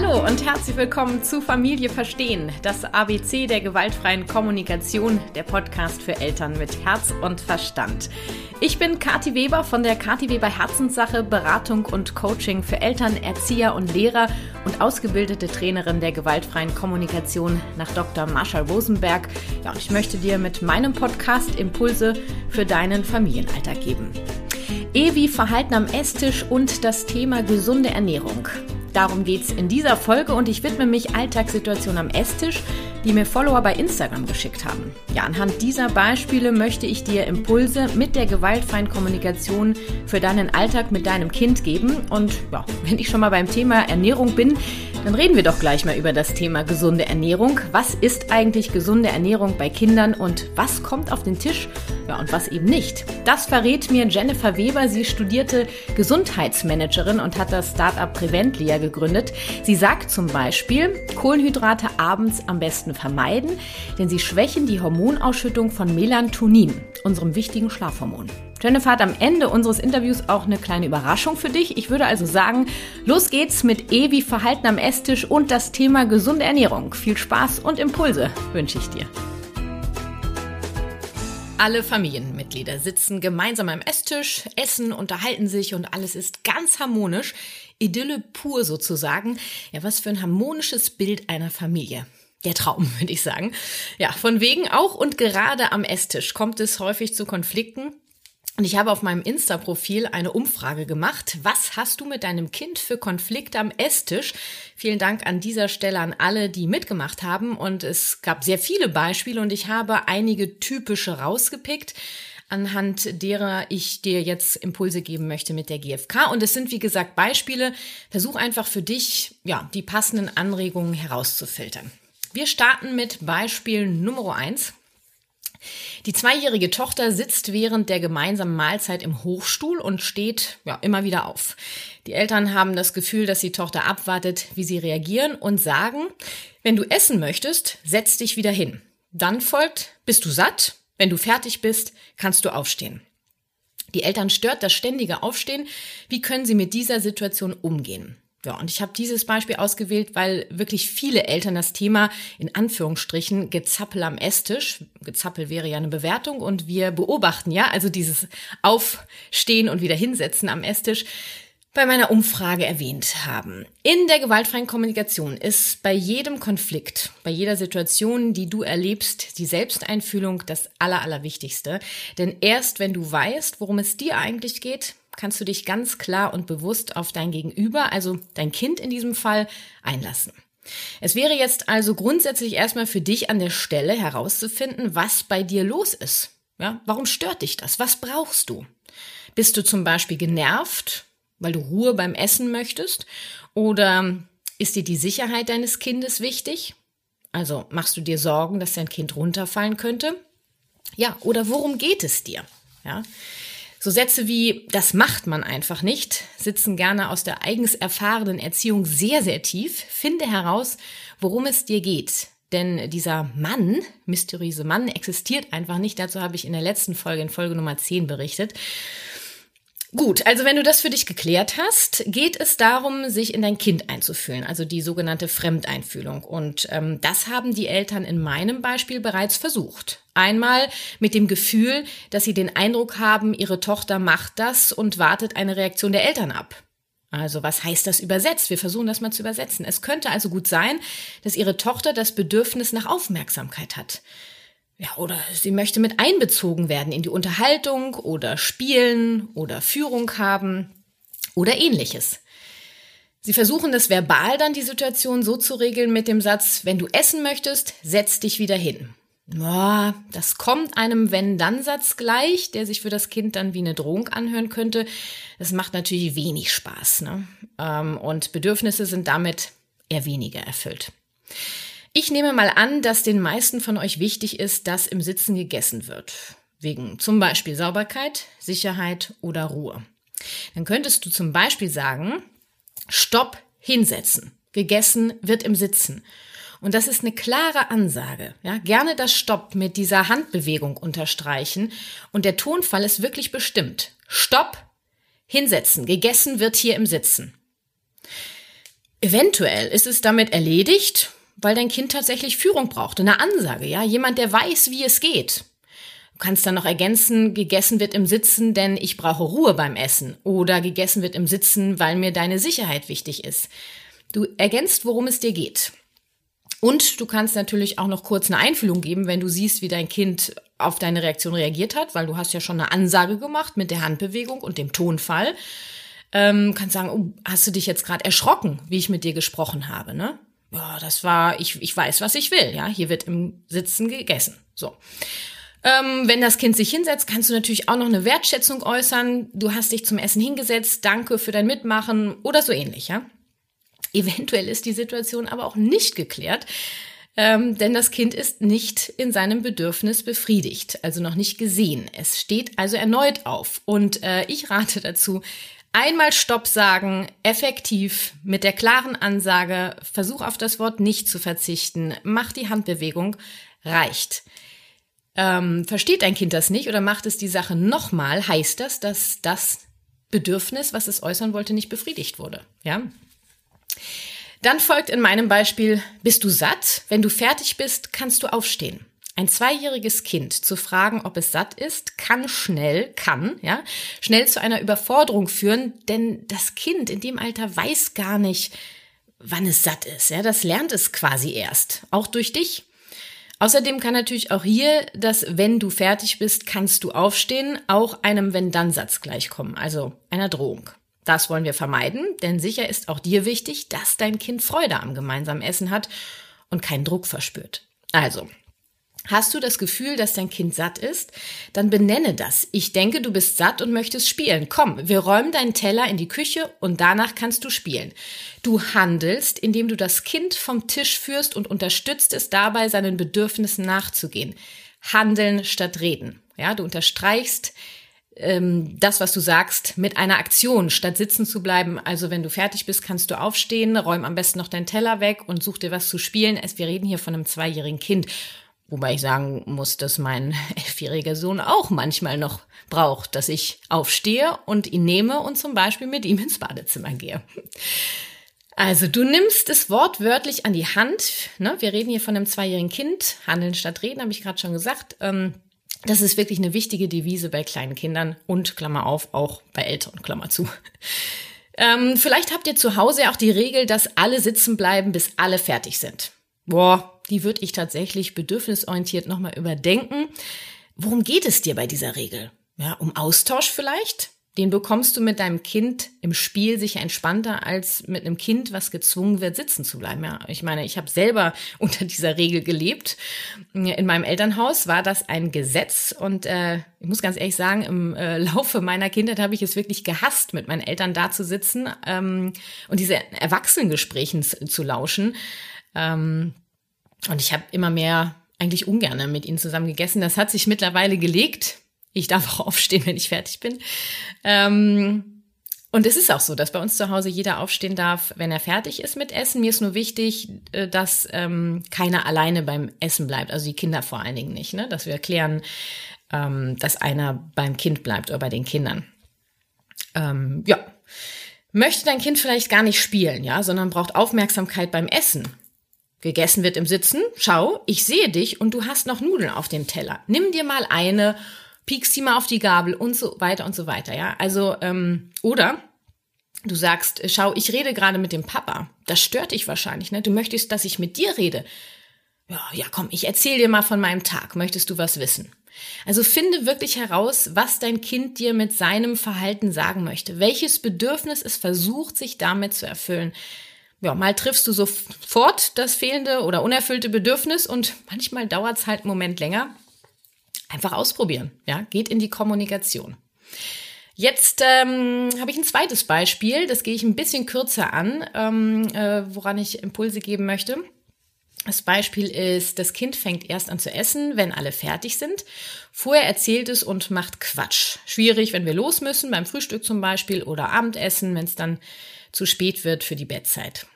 Hallo und herzlich willkommen zu Familie Verstehen, das ABC der gewaltfreien Kommunikation, der Podcast für Eltern mit Herz und Verstand. Ich bin Kati Weber von der Kati Weber Herzenssache, Beratung und Coaching für Eltern, Erzieher und Lehrer und ausgebildete Trainerin der gewaltfreien Kommunikation nach Dr. Marshall Rosenberg. Ja, und ich möchte dir mit meinem Podcast Impulse für deinen Familienalltag geben. E wie Verhalten am Esstisch und das Thema gesunde Ernährung. Darum geht's in dieser Folge und ich widme mich Alltagssituationen am Esstisch, die mir Follower bei Instagram geschickt haben. Ja, anhand dieser Beispiele möchte ich dir Impulse mit der gewaltfreien Kommunikation für deinen Alltag mit deinem Kind geben. Und ja, wenn ich schon mal beim Thema Ernährung bin, dann reden wir doch gleich mal über das Thema gesunde Ernährung. Was ist eigentlich gesunde Ernährung bei Kindern und was kommt auf den Tisch? Ja, und was eben nicht. Das verrät mir Jennifer Weber. Sie studierte Gesundheitsmanagerin und hat das Startup Preventlia gegründet. Sie sagt zum Beispiel, Kohlenhydrate abends am besten vermeiden, denn sie schwächen die Hormonausschüttung von Melatonin, unserem wichtigen Schlafhormon. Jennifer hat am Ende unseres Interviews auch eine kleine Überraschung für dich. Ich würde also sagen, los geht's mit E wie Verhalten am Esstisch und das Thema gesunde Ernährung. Viel Spaß und Impulse wünsche ich dir. Alle Familienmitglieder sitzen gemeinsam am Esstisch, essen, unterhalten sich und alles ist ganz harmonisch. Idylle pur sozusagen. Ja, was für ein harmonisches Bild einer Familie. Der Traum, würde ich sagen. Ja, von wegen auch und gerade am Esstisch kommt es häufig zu Konflikten. Und ich habe auf meinem Insta-Profil eine Umfrage gemacht. Was hast du mit deinem Kind für Konflikte am Esstisch? Vielen Dank an dieser Stelle an alle, die mitgemacht haben. Und es gab sehr viele Beispiele und ich habe einige typische rausgepickt anhand derer ich dir jetzt Impulse geben möchte mit der GfK. Und es sind, wie gesagt, Beispiele. Versuch einfach für dich, ja, die passenden Anregungen herauszufiltern. Wir starten mit Beispiel Nummer eins. Die zweijährige Tochter sitzt während der gemeinsamen Mahlzeit im Hochstuhl und steht ja, immer wieder auf. Die Eltern haben das Gefühl, dass die Tochter abwartet, wie sie reagieren und sagen, wenn du essen möchtest, setz dich wieder hin. Dann folgt, bist du satt? Wenn du fertig bist, kannst du aufstehen. Die Eltern stört das ständige Aufstehen. Wie können sie mit dieser Situation umgehen? Ja, und ich habe dieses Beispiel ausgewählt, weil wirklich viele Eltern das Thema in Anführungsstrichen Gezappel am Esstisch, Gezappel wäre ja eine Bewertung und wir beobachten ja, also dieses Aufstehen und wieder hinsetzen am Esstisch, bei meiner Umfrage erwähnt haben. In der gewaltfreien Kommunikation ist bei jedem Konflikt, bei jeder Situation, die du erlebst, die Selbsteinfühlung das Aller, Allerwichtigste. Denn erst wenn du weißt, worum es dir eigentlich geht, kannst du dich ganz klar und bewusst auf dein Gegenüber, also dein Kind in diesem Fall, einlassen. Es wäre jetzt also grundsätzlich erstmal für dich an der Stelle herauszufinden, was bei dir los ist. Ja, warum stört dich das? Was brauchst du? Bist du zum Beispiel genervt, weil du Ruhe beim Essen möchtest? Oder ist dir die Sicherheit deines Kindes wichtig? Also machst du dir Sorgen, dass dein Kind runterfallen könnte? Ja, oder worum geht es dir? Ja. So Sätze wie das macht man einfach nicht sitzen gerne aus der eigens erfahrenen Erziehung sehr, sehr tief. Finde heraus, worum es dir geht. Denn dieser Mann, mysteriöse Mann, existiert einfach nicht. Dazu habe ich in der letzten Folge, in Folge Nummer 10 berichtet. Gut, also wenn du das für dich geklärt hast, geht es darum, sich in dein Kind einzufühlen, also die sogenannte Fremdeinfühlung. Und ähm, das haben die Eltern in meinem Beispiel bereits versucht. Einmal mit dem Gefühl, dass sie den Eindruck haben, ihre Tochter macht das und wartet eine Reaktion der Eltern ab. Also was heißt das übersetzt? Wir versuchen das mal zu übersetzen. Es könnte also gut sein, dass ihre Tochter das Bedürfnis nach Aufmerksamkeit hat. Ja, oder sie möchte mit einbezogen werden in die Unterhaltung oder Spielen oder Führung haben oder ähnliches. Sie versuchen das verbal dann die Situation so zu regeln mit dem Satz, wenn du essen möchtest, setz dich wieder hin. Ja, das kommt einem Wenn-Dann-Satz gleich, der sich für das Kind dann wie eine Drohung anhören könnte. Das macht natürlich wenig Spaß. Ne? Ähm, und Bedürfnisse sind damit eher weniger erfüllt. Ich nehme mal an, dass den meisten von euch wichtig ist, dass im Sitzen gegessen wird. Wegen zum Beispiel Sauberkeit, Sicherheit oder Ruhe. Dann könntest du zum Beispiel sagen, Stopp, hinsetzen. Gegessen wird im Sitzen. Und das ist eine klare Ansage. Ja, gerne das Stopp mit dieser Handbewegung unterstreichen. Und der Tonfall ist wirklich bestimmt. Stopp, hinsetzen. Gegessen wird hier im Sitzen. Eventuell ist es damit erledigt, weil dein Kind tatsächlich Führung braucht, eine Ansage, ja, jemand, der weiß, wie es geht. Du kannst dann noch ergänzen, gegessen wird im Sitzen, denn ich brauche Ruhe beim Essen oder gegessen wird im Sitzen, weil mir deine Sicherheit wichtig ist. Du ergänzt, worum es dir geht. Und du kannst natürlich auch noch kurz eine Einfühlung geben, wenn du siehst, wie dein Kind auf deine Reaktion reagiert hat, weil du hast ja schon eine Ansage gemacht mit der Handbewegung und dem Tonfall. Ähm, kannst sagen, oh, hast du dich jetzt gerade erschrocken, wie ich mit dir gesprochen habe, ne? Ja, das war, ich, ich weiß, was ich will, ja. Hier wird im Sitzen gegessen. So. Ähm, wenn das Kind sich hinsetzt, kannst du natürlich auch noch eine Wertschätzung äußern. Du hast dich zum Essen hingesetzt, danke für dein Mitmachen oder so ähnlich, ja. Eventuell ist die Situation aber auch nicht geklärt, ähm, denn das Kind ist nicht in seinem Bedürfnis befriedigt, also noch nicht gesehen. Es steht also erneut auf. Und äh, ich rate dazu, einmal Stopp sagen, effektiv, mit der klaren Ansage, versuch auf das Wort nicht zu verzichten, mach die Handbewegung, reicht. Ähm, versteht ein Kind das nicht oder macht es die Sache nochmal, heißt das, dass das Bedürfnis, was es äußern wollte, nicht befriedigt wurde. Ja? Dann folgt in meinem Beispiel, bist du satt? Wenn du fertig bist, kannst du aufstehen. Ein zweijähriges Kind zu fragen, ob es satt ist, kann schnell, kann, ja, schnell zu einer Überforderung führen, denn das Kind in dem Alter weiß gar nicht, wann es satt ist, ja, das lernt es quasi erst, auch durch dich. Außerdem kann natürlich auch hier das wenn du fertig bist, kannst du aufstehen, auch einem wenn-dann-Satz gleichkommen, also einer Drohung. Das wollen wir vermeiden, denn sicher ist auch dir wichtig, dass dein Kind Freude am gemeinsamen Essen hat und keinen Druck verspürt. Also, Hast du das Gefühl, dass dein Kind satt ist? Dann benenne das. Ich denke, du bist satt und möchtest spielen. Komm, wir räumen deinen Teller in die Küche und danach kannst du spielen. Du handelst, indem du das Kind vom Tisch führst und unterstützt es dabei, seinen Bedürfnissen nachzugehen. Handeln statt reden. Ja, du unterstreichst ähm, das, was du sagst, mit einer Aktion, statt sitzen zu bleiben. Also wenn du fertig bist, kannst du aufstehen, räum am besten noch deinen Teller weg und such dir was zu spielen. wir reden hier von einem zweijährigen Kind. Wobei ich sagen muss, dass mein elfjähriger Sohn auch manchmal noch braucht, dass ich aufstehe und ihn nehme und zum Beispiel mit ihm ins Badezimmer gehe. Also du nimmst es wortwörtlich an die Hand. Ne? Wir reden hier von einem zweijährigen Kind. Handeln statt reden, habe ich gerade schon gesagt. Ähm, das ist wirklich eine wichtige Devise bei kleinen Kindern und Klammer auf, auch bei Eltern, Klammer zu. Ähm, vielleicht habt ihr zu Hause auch die Regel, dass alle sitzen bleiben, bis alle fertig sind. Boah, die würde ich tatsächlich bedürfnisorientiert nochmal überdenken. Worum geht es dir bei dieser Regel? Ja, um Austausch vielleicht? Den bekommst du mit deinem Kind im Spiel sicher entspannter als mit einem Kind, was gezwungen wird, sitzen zu bleiben. Ja, ich meine, ich habe selber unter dieser Regel gelebt. In meinem Elternhaus war das ein Gesetz und äh, ich muss ganz ehrlich sagen, im äh, Laufe meiner Kindheit habe ich es wirklich gehasst, mit meinen Eltern da zu sitzen ähm, und diese Erwachsenengesprächen zu lauschen. Ähm, und ich habe immer mehr eigentlich ungern mit ihnen zusammen gegessen. Das hat sich mittlerweile gelegt ich darf auch aufstehen, wenn ich fertig bin. Ähm, und es ist auch so, dass bei uns zu Hause jeder aufstehen darf, wenn er fertig ist mit Essen. Mir ist nur wichtig, äh, dass ähm, keiner alleine beim Essen bleibt, also die Kinder vor allen Dingen nicht, ne? dass wir erklären, ähm, dass einer beim Kind bleibt oder bei den Kindern. Ähm, ja. Möchte dein Kind vielleicht gar nicht spielen, ja, sondern braucht Aufmerksamkeit beim Essen. Gegessen wird im Sitzen. Schau, ich sehe dich und du hast noch Nudeln auf dem Teller. Nimm dir mal eine piekst die mal auf die Gabel und so weiter und so weiter, ja. Also, ähm, oder du sagst, schau, ich rede gerade mit dem Papa. Das stört dich wahrscheinlich, ne? Du möchtest, dass ich mit dir rede. Ja, ja, komm, ich erzähl dir mal von meinem Tag. Möchtest du was wissen? Also finde wirklich heraus, was dein Kind dir mit seinem Verhalten sagen möchte. Welches Bedürfnis es versucht, sich damit zu erfüllen. Ja, mal triffst du sofort das fehlende oder unerfüllte Bedürfnis und manchmal dauert es halt einen Moment länger. Einfach ausprobieren. Ja, geht in die Kommunikation. Jetzt ähm, habe ich ein zweites Beispiel, das gehe ich ein bisschen kürzer an, ähm, äh, woran ich Impulse geben möchte. Das Beispiel ist, das Kind fängt erst an zu essen, wenn alle fertig sind. Vorher erzählt es und macht Quatsch. Schwierig, wenn wir los müssen, beim Frühstück zum Beispiel oder Abendessen, wenn es dann zu spät wird für die Bettzeit.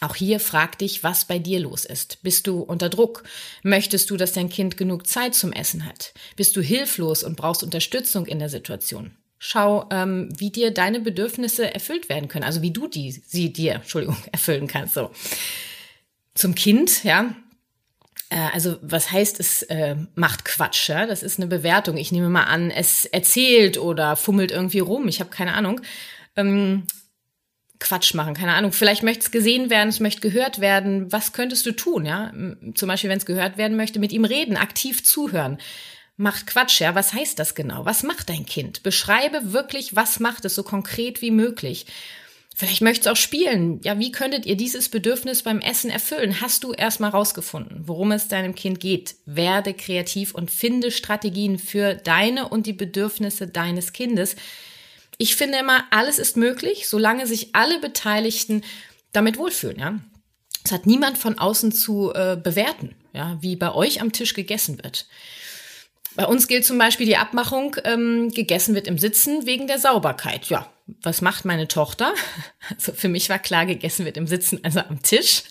Auch hier frag dich, was bei dir los ist. Bist du unter Druck? Möchtest du, dass dein Kind genug Zeit zum Essen hat? Bist du hilflos und brauchst Unterstützung in der Situation? Schau, ähm, wie dir deine Bedürfnisse erfüllt werden können. Also wie du die, sie dir, Entschuldigung, erfüllen kannst. So. Zum Kind, ja. Äh, also was heißt, es äh, macht Quatsch, ja? Das ist eine Bewertung. Ich nehme mal an, es erzählt oder fummelt irgendwie rum. Ich habe keine Ahnung. Ähm, Quatsch machen, keine Ahnung. Vielleicht möchte es gesehen werden, es möchte gehört werden. Was könntest du tun, ja? Zum Beispiel, wenn es gehört werden möchte, mit ihm reden, aktiv zuhören macht Quatsch, ja. Was heißt das genau? Was macht dein Kind? Beschreibe wirklich, was macht es so konkret wie möglich. Vielleicht möchtest du auch spielen. Ja, wie könntet ihr dieses Bedürfnis beim Essen erfüllen? Hast du erstmal rausgefunden, worum es deinem Kind geht? Werde kreativ und finde Strategien für deine und die Bedürfnisse deines Kindes. Ich finde immer, alles ist möglich, solange sich alle Beteiligten damit wohlfühlen, ja. Es hat niemand von außen zu äh, bewerten, ja, wie bei euch am Tisch gegessen wird. Bei uns gilt zum Beispiel die Abmachung, ähm, gegessen wird im Sitzen wegen der Sauberkeit. Ja, was macht meine Tochter? Also für mich war klar, gegessen wird im Sitzen, also am Tisch.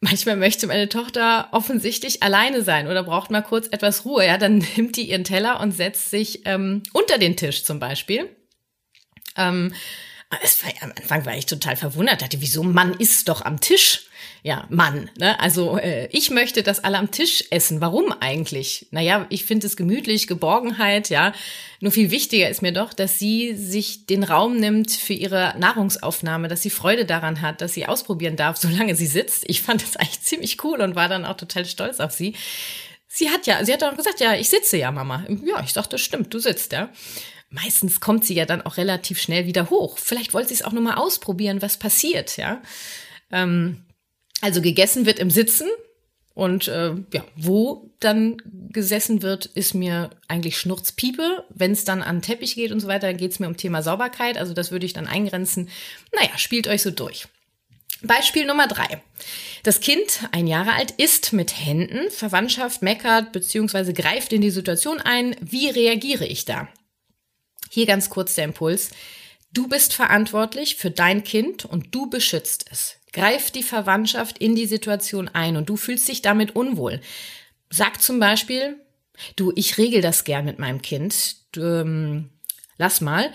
Manchmal möchte meine Tochter offensichtlich alleine sein oder braucht mal kurz etwas Ruhe. Ja, dann nimmt die ihren Teller und setzt sich ähm, unter den Tisch zum Beispiel. Ähm, war, am Anfang war ich total verwundert, dachte, wieso Mann isst doch am Tisch? Ja, Mann. Ne? Also äh, ich möchte, dass alle am Tisch essen. Warum eigentlich? Naja, ich finde es gemütlich, Geborgenheit, ja. Nur viel wichtiger ist mir doch, dass sie sich den Raum nimmt für ihre Nahrungsaufnahme, dass sie Freude daran hat, dass sie ausprobieren darf, solange sie sitzt. Ich fand das eigentlich ziemlich cool und war dann auch total stolz auf sie. Sie hat ja, sie hat auch gesagt, ja, ich sitze ja, Mama. Ja, ich dachte, stimmt, du sitzt, ja meistens kommt sie ja dann auch relativ schnell wieder hoch. Vielleicht wollte sie es auch nur mal ausprobieren, was passiert, ja. Ähm, also gegessen wird im Sitzen und äh, ja, wo dann gesessen wird, ist mir eigentlich Schnurzpiepe. Wenn es dann an Teppich geht und so weiter, geht es mir um Thema Sauberkeit. Also das würde ich dann eingrenzen. Naja, spielt euch so durch. Beispiel Nummer drei. Das Kind, ein Jahre alt, isst mit Händen, Verwandtschaft meckert bzw. greift in die Situation ein. Wie reagiere ich da? Hier ganz kurz der Impuls. Du bist verantwortlich für dein Kind und du beschützt es. Greif die Verwandtschaft in die Situation ein und du fühlst dich damit unwohl. Sag zum Beispiel, du, ich regel das gern mit meinem Kind. Du, ähm, lass mal.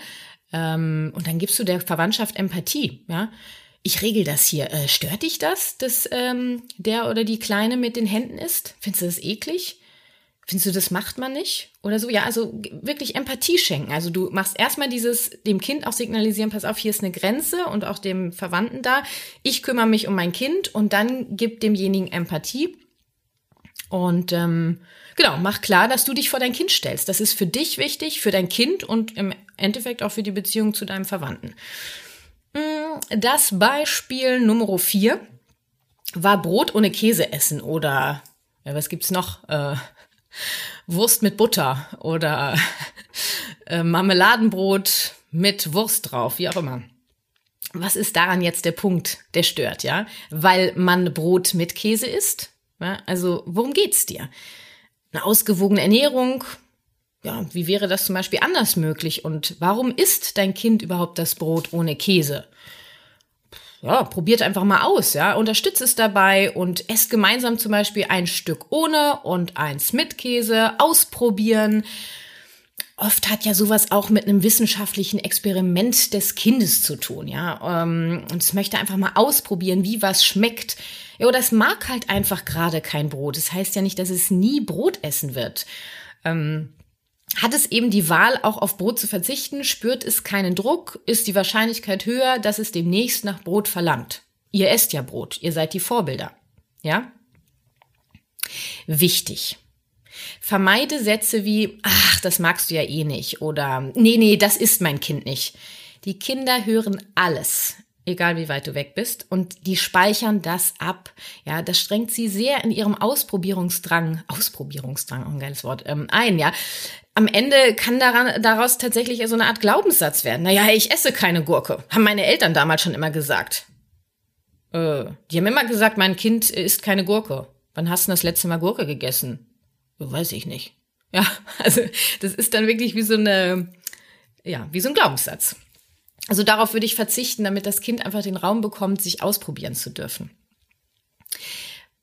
Ähm, und dann gibst du der Verwandtschaft Empathie, ja. Ich regel das hier. Äh, stört dich das, dass ähm, der oder die Kleine mit den Händen isst? Findest du das eklig? Findest du, das macht man nicht? Oder so? Ja, also wirklich Empathie schenken. Also du machst erstmal dieses, dem Kind auch signalisieren, pass auf, hier ist eine Grenze und auch dem Verwandten da. Ich kümmere mich um mein Kind und dann gib demjenigen Empathie. Und ähm, genau, mach klar, dass du dich vor dein Kind stellst. Das ist für dich wichtig, für dein Kind und im Endeffekt auch für die Beziehung zu deinem Verwandten. Mm, das Beispiel Nummer vier war Brot ohne Käse essen oder ja, was gibt's noch? Äh, Wurst mit Butter oder äh, Marmeladenbrot mit Wurst drauf, wie auch immer. Was ist daran jetzt der Punkt, der stört, ja? Weil man Brot mit Käse isst? Ja? Also, worum geht's dir? Eine ausgewogene Ernährung? Ja, wie wäre das zum Beispiel anders möglich? Und warum isst dein Kind überhaupt das Brot ohne Käse? Ja, probiert einfach mal aus, ja, unterstützt es dabei und esst gemeinsam zum Beispiel ein Stück ohne und eins mit Käse, ausprobieren. Oft hat ja sowas auch mit einem wissenschaftlichen Experiment des Kindes zu tun, ja, ähm, und es möchte einfach mal ausprobieren, wie was schmeckt. Ja, oder es mag halt einfach gerade kein Brot. Das heißt ja nicht, dass es nie Brot essen wird. Ähm, hat es eben die Wahl, auch auf Brot zu verzichten, spürt es keinen Druck, ist die Wahrscheinlichkeit höher, dass es demnächst nach Brot verlangt. Ihr esst ja Brot, ihr seid die Vorbilder. Ja? Wichtig. Vermeide Sätze wie, ach, das magst du ja eh nicht oder nee, nee, das ist mein Kind nicht. Die Kinder hören alles egal wie weit du weg bist, und die speichern das ab. Ja, das strengt sie sehr in ihrem Ausprobierungsdrang, Ausprobierungsdrang, ein geiles Wort, ähm, ein, ja. Am Ende kann daran, daraus tatsächlich so eine Art Glaubenssatz werden. Naja, ich esse keine Gurke. Haben meine Eltern damals schon immer gesagt. Äh, die haben immer gesagt, mein Kind isst keine Gurke. Wann hast du das letzte Mal Gurke gegessen? Weiß ich nicht. Ja, also das ist dann wirklich wie so eine, ja, wie so ein Glaubenssatz. Also darauf würde ich verzichten, damit das Kind einfach den Raum bekommt, sich ausprobieren zu dürfen.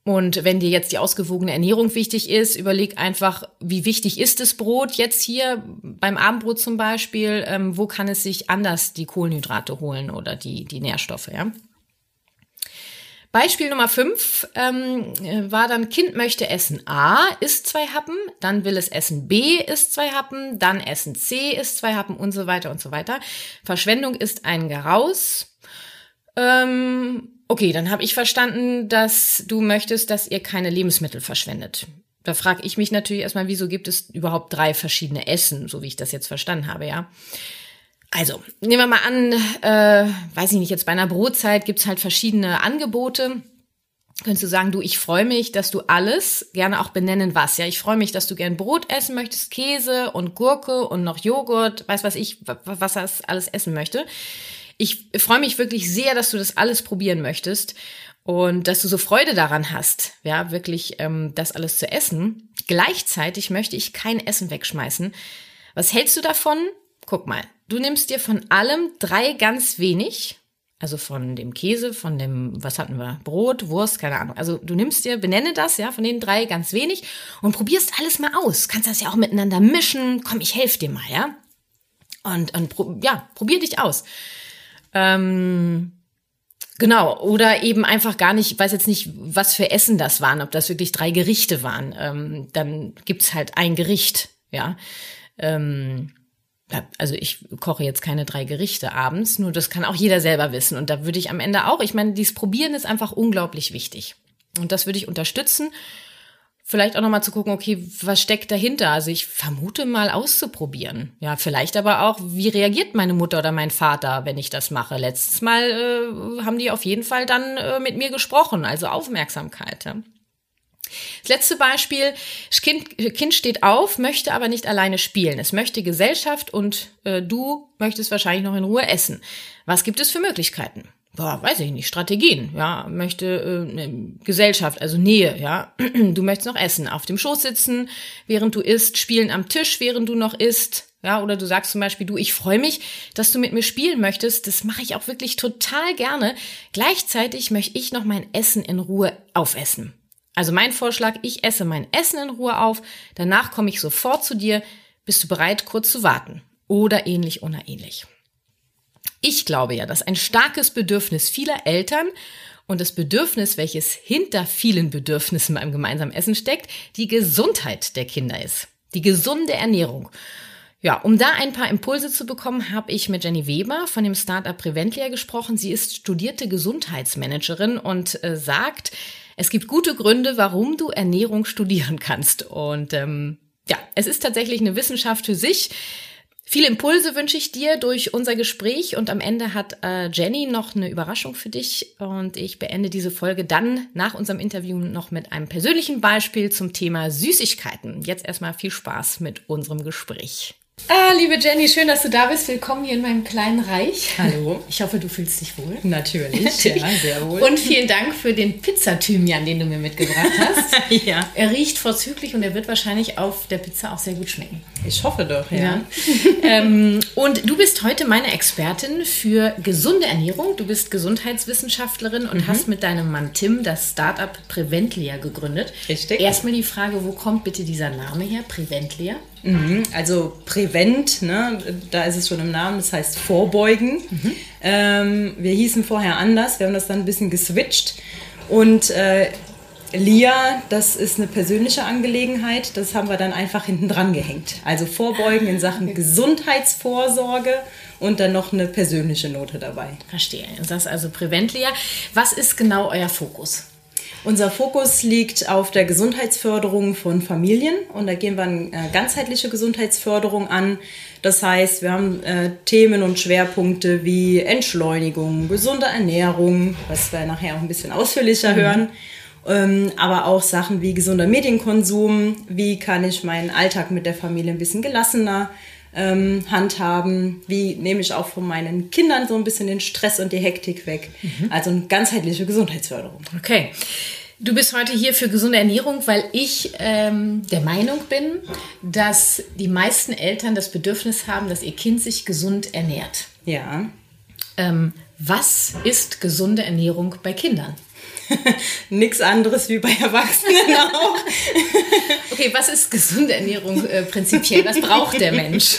Und wenn dir jetzt die ausgewogene Ernährung wichtig ist, überleg einfach, wie wichtig ist das Brot jetzt hier beim Abendbrot zum Beispiel? Ähm, wo kann es sich anders die Kohlenhydrate holen oder die, die Nährstoffe, ja? Beispiel Nummer 5 ähm, war dann, Kind möchte Essen A, isst zwei Happen, dann will es Essen B, isst zwei Happen, dann Essen C, isst zwei Happen und so weiter und so weiter. Verschwendung ist ein Geraus. Ähm, okay, dann habe ich verstanden, dass du möchtest, dass ihr keine Lebensmittel verschwendet. Da frage ich mich natürlich erstmal, wieso gibt es überhaupt drei verschiedene Essen, so wie ich das jetzt verstanden habe, ja. Also, nehmen wir mal an, äh, weiß ich nicht, jetzt bei einer Brotzeit gibt's halt verschiedene Angebote. Könntest du sagen, du, ich freue mich, dass du alles gerne auch benennen was. Ja, ich freue mich, dass du gern Brot essen möchtest, Käse und Gurke und noch Joghurt, weiß was ich, was das alles essen möchte. Ich freue mich wirklich sehr, dass du das alles probieren möchtest und dass du so Freude daran hast, ja, wirklich ähm, das alles zu essen. Gleichzeitig möchte ich kein Essen wegschmeißen. Was hältst du davon? Guck mal, Du nimmst dir von allem drei ganz wenig, also von dem Käse, von dem, was hatten wir, Brot, Wurst, keine Ahnung. Also du nimmst dir, benenne das, ja, von den drei ganz wenig und probierst alles mal aus. Kannst das ja auch miteinander mischen. Komm, ich helfe dir mal, ja. Und, und ja, probier dich aus. Ähm, Genau, oder eben einfach gar nicht, ich weiß jetzt nicht, was für Essen das waren, ob das wirklich drei Gerichte waren. Ähm, dann gibt's halt ein Gericht, ja. Ähm, also ich koche jetzt keine drei Gerichte abends, nur das kann auch jeder selber wissen. Und da würde ich am Ende auch, ich meine, dieses Probieren ist einfach unglaublich wichtig. Und das würde ich unterstützen. Vielleicht auch nochmal zu gucken, okay, was steckt dahinter? Also ich vermute mal auszuprobieren. Ja, vielleicht aber auch, wie reagiert meine Mutter oder mein Vater, wenn ich das mache? Letztes Mal äh, haben die auf jeden Fall dann äh, mit mir gesprochen, also Aufmerksamkeit. Ja. Das letzte Beispiel, kind, kind steht auf, möchte aber nicht alleine spielen. Es möchte Gesellschaft und äh, du möchtest wahrscheinlich noch in Ruhe essen. Was gibt es für Möglichkeiten? Boah, weiß ich nicht, Strategien, ja, möchte äh, ne, Gesellschaft, also Nähe, ja. Du möchtest noch essen, auf dem Schoß sitzen, während du isst, spielen am Tisch, während du noch isst, ja, oder du sagst zum Beispiel, du, ich freue mich, dass du mit mir spielen möchtest. Das mache ich auch wirklich total gerne. Gleichzeitig möchte ich noch mein Essen in Ruhe aufessen. Also mein Vorschlag, ich esse mein Essen in Ruhe auf, danach komme ich sofort zu dir, bist du bereit, kurz zu warten? Oder ähnlich oder ähnlich. Ich glaube ja, dass ein starkes Bedürfnis vieler Eltern und das Bedürfnis, welches hinter vielen Bedürfnissen beim gemeinsamen Essen steckt, die Gesundheit der Kinder ist. Die gesunde Ernährung. Ja, um da ein paar Impulse zu bekommen, habe ich mit Jenny Weber von dem Startup Preventlia gesprochen. Sie ist studierte Gesundheitsmanagerin und äh, sagt, es gibt gute Gründe, warum du Ernährung studieren kannst. Und ähm, ja, es ist tatsächlich eine Wissenschaft für sich. Viele Impulse wünsche ich dir durch unser Gespräch und am Ende hat äh, Jenny noch eine Überraschung für dich und ich beende diese Folge dann nach unserem Interview noch mit einem persönlichen Beispiel zum Thema Süßigkeiten. Jetzt erstmal viel Spaß mit unserem Gespräch. Ah, liebe Jenny, schön, dass du da bist. Willkommen hier in meinem kleinen Reich. Hallo. Ich hoffe, du fühlst dich wohl. Natürlich, Natürlich. ja, sehr wohl. Und vielen Dank für den Pizzathymian, den du mir mitgebracht hast. ja. Er riecht vorzüglich und er wird wahrscheinlich auf der Pizza auch sehr gut schmecken. Ich hoffe doch, ja. ja. ähm, und du bist heute meine Expertin für gesunde Ernährung. Du bist Gesundheitswissenschaftlerin und mhm. hast mit deinem Mann Tim das Startup Preventlia gegründet. Richtig. Erstmal die Frage, wo kommt bitte dieser Name her, Preventlia? Mhm. Also Prevent, ne, da ist es schon im Namen, das heißt vorbeugen. Mhm. Ähm, wir hießen vorher anders, wir haben das dann ein bisschen geswitcht. Und äh, Lia, das ist eine persönliche Angelegenheit, das haben wir dann einfach hinten dran gehängt. Also vorbeugen in Sachen. Gesundheitsvorsorge und dann noch eine persönliche Note dabei. Verstehe. Das ist also Preventlia. Was ist genau euer Fokus? Unser Fokus liegt auf der Gesundheitsförderung von Familien und da gehen wir eine äh, ganzheitliche Gesundheitsförderung an. Das heißt, wir haben äh, Themen und Schwerpunkte wie Entschleunigung, gesunde Ernährung, was wir nachher auch ein bisschen ausführlicher mhm. hören, ähm, aber auch Sachen wie gesunder Medienkonsum, wie kann ich meinen Alltag mit der Familie ein bisschen gelassener ähm, handhaben? Wie nehme ich auch von meinen Kindern so ein bisschen den Stress und die Hektik weg? Mhm. Also eine ganzheitliche Gesundheitsförderung. Okay. Du bist heute hier für gesunde Ernährung, weil ich ähm, der Meinung bin, dass die meisten Eltern das Bedürfnis haben, dass ihr Kind sich gesund ernährt. Ja. Ähm, was ist gesunde Ernährung bei Kindern? Nichts anderes wie bei Erwachsenen auch. okay, was ist gesunde Ernährung äh, prinzipiell? Was braucht der Mensch?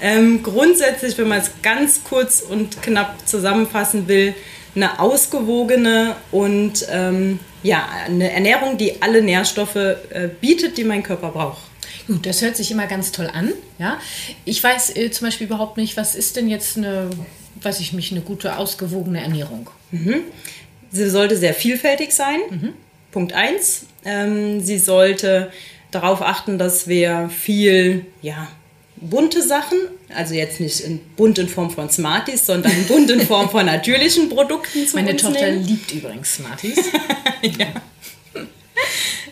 Ähm, grundsätzlich, wenn man es ganz kurz und knapp zusammenfassen will, eine ausgewogene und ähm, ja, eine Ernährung, die alle Nährstoffe äh, bietet, die mein Körper braucht. Gut, das hört sich immer ganz toll an. Ja? Ich weiß äh, zum Beispiel überhaupt nicht, was ist denn jetzt eine, weiß ich mich, eine gute, ausgewogene Ernährung? Mhm. Sie sollte sehr vielfältig sein. Mhm. Punkt 1. Ähm, sie sollte darauf achten, dass wir viel, ja, bunte Sachen, also jetzt nicht in bunt in Form von Smarties, sondern bunt in Form von natürlichen Produkten zu Meine Tochter nehmen. liebt übrigens Smarties. ja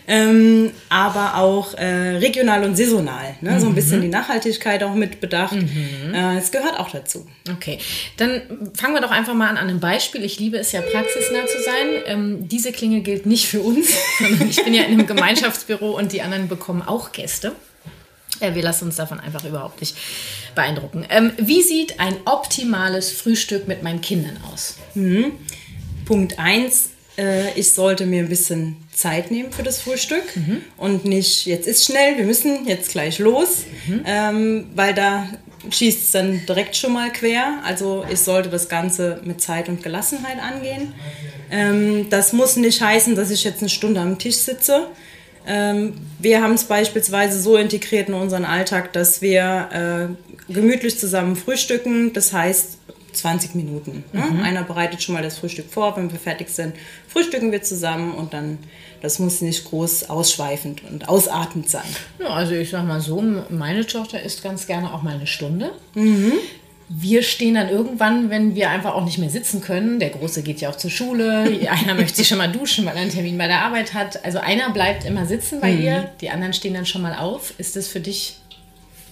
ähm, aber auch äh, regional und saisonal. Ne? So ein bisschen mhm. die Nachhaltigkeit auch mit bedacht. Mhm. Äh, es gehört auch dazu. Okay, dann fangen wir doch einfach mal an an einem Beispiel. Ich liebe es ja, praxisnah zu sein. Ähm, diese Klinge gilt nicht für uns, sondern ich bin ja in einem Gemeinschaftsbüro und die anderen bekommen auch Gäste. Äh, wir lassen uns davon einfach überhaupt nicht beeindrucken. Ähm, wie sieht ein optimales Frühstück mit meinen Kindern aus? Mhm. Punkt 1, äh, ich sollte mir ein bisschen Zeit nehmen für das Frühstück mhm. und nicht, jetzt ist schnell, wir müssen jetzt gleich los, mhm. ähm, weil da schießt es dann direkt schon mal quer. Also ich sollte das Ganze mit Zeit und Gelassenheit angehen. Ähm, das muss nicht heißen, dass ich jetzt eine Stunde am Tisch sitze. Ähm, wir haben es beispielsweise so integriert in unseren Alltag, dass wir äh, gemütlich zusammen frühstücken. Das heißt, 20 Minuten. Ne? Mhm. Einer bereitet schon mal das Frühstück vor, wenn wir fertig sind, frühstücken wir zusammen und dann, das muss nicht groß ausschweifend und ausatmend sein. Ja, also ich sag mal so, meine Tochter isst ganz gerne auch mal eine Stunde. Mhm. Wir stehen dann irgendwann, wenn wir einfach auch nicht mehr sitzen können. Der Große geht ja auch zur Schule. Einer möchte sich schon mal duschen, weil er einen Termin bei der Arbeit hat. Also einer bleibt immer sitzen bei mhm. ihr, die anderen stehen dann schon mal auf. Ist das für dich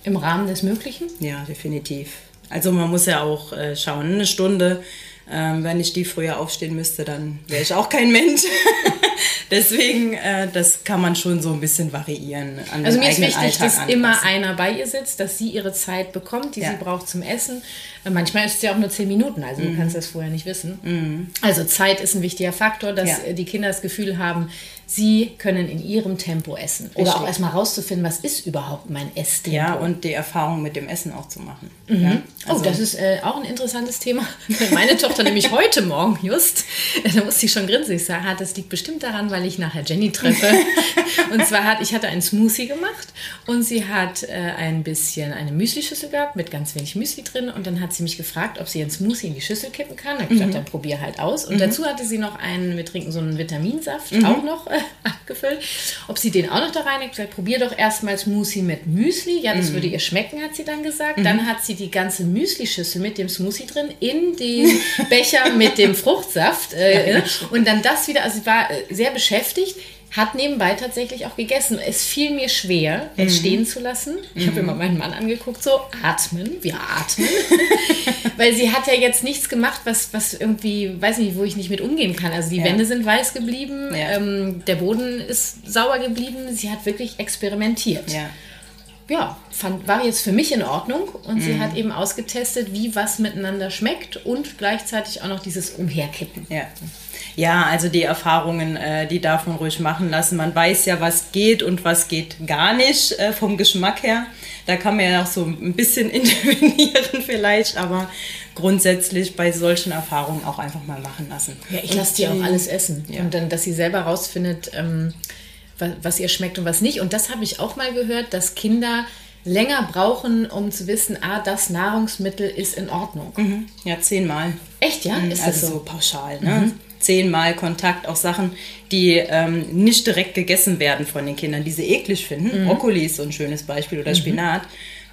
im Rahmen des Möglichen? Ja, definitiv. Also man muss ja auch äh, schauen, eine Stunde. Ähm, wenn ich die früher aufstehen müsste, dann wäre ich auch kein Mensch. Deswegen, äh, das kann man schon so ein bisschen variieren. also mir ist wichtig, Alltag dass anpassen. immer einer bei ihr sitzt, dass sie ihre Zeit bekommt, die ja. sie braucht zum Essen. Äh, manchmal ist es ja auch nur zehn Minuten, also mhm. du kannst das vorher nicht wissen. Mhm. Also Zeit ist ein wichtiger Faktor, dass ja. die Kinder das Gefühl haben, Sie können in ihrem Tempo essen. Oder Richtig. auch erstmal rauszufinden, was ist überhaupt mein Esstempo. Ja, und die Erfahrung mit dem Essen auch zu machen. Mhm. Ja? Oh, also oh, das ist äh, auch ein interessantes Thema. Meine Tochter nämlich heute Morgen just, da musste ich schon grinsen. Ich sage, das liegt bestimmt daran, weil ich nachher Jenny treffe. und zwar hat, ich hatte einen Smoothie gemacht und sie hat äh, ein bisschen eine Müsli-Schüssel gehabt mit ganz wenig Müsli drin. Und dann hat sie mich gefragt, ob sie ihren Smoothie in die Schüssel kippen kann. Da habe ich mhm. dann probier halt aus. Und mhm. dazu hatte sie noch einen, wir trinken so einen Vitaminsaft, mhm. auch noch äh, abgefüllt. Ob sie den auch noch da rein gesagt, probier doch erstmal Smoothie mit Müsli. Ja, das mhm. würde ihr schmecken, hat sie dann gesagt. Mhm. Dann hat sie die ganze Müsli-Schüssel mit dem Smoothie drin in den Becher mit dem Fruchtsaft. Äh, ja, und dann das wieder, also sie war äh, sehr beschäftigt hat nebenbei tatsächlich auch gegessen. Es fiel mir schwer, es mhm. stehen zu lassen. Ich mhm. habe immer meinen Mann angeguckt, so atmen, wir atmen. Weil sie hat ja jetzt nichts gemacht, was, was irgendwie, weiß nicht, wo ich nicht mit umgehen kann. Also die ja. Wände sind weiß geblieben, ja. ähm, der Boden ist sauer geblieben. Sie hat wirklich experimentiert. Ja ja, fand, war jetzt für mich in Ordnung und mhm. sie hat eben ausgetestet, wie was miteinander schmeckt und gleichzeitig auch noch dieses Umherkippen. Ja. Ja, also die Erfahrungen, äh, die darf man ruhig machen lassen. Man weiß ja, was geht und was geht gar nicht äh, vom Geschmack her. Da kann man ja auch so ein bisschen intervenieren vielleicht, aber grundsätzlich bei solchen Erfahrungen auch einfach mal machen lassen. Ja, ich lasse die auch alles essen. Ja. Und dann, dass sie selber rausfindet, ähm, was, was ihr schmeckt und was nicht. Und das habe ich auch mal gehört, dass Kinder länger brauchen, um zu wissen, ah, das Nahrungsmittel ist in Ordnung. Mhm. Ja, zehnmal. Echt, ja? Mhm, ist also das so? so pauschal, ne? Mhm zehnmal Kontakt, auch Sachen, die ähm, nicht direkt gegessen werden von den Kindern, die sie eklig finden. Mhm. Brokkoli ist so ein schönes Beispiel oder mhm. Spinat.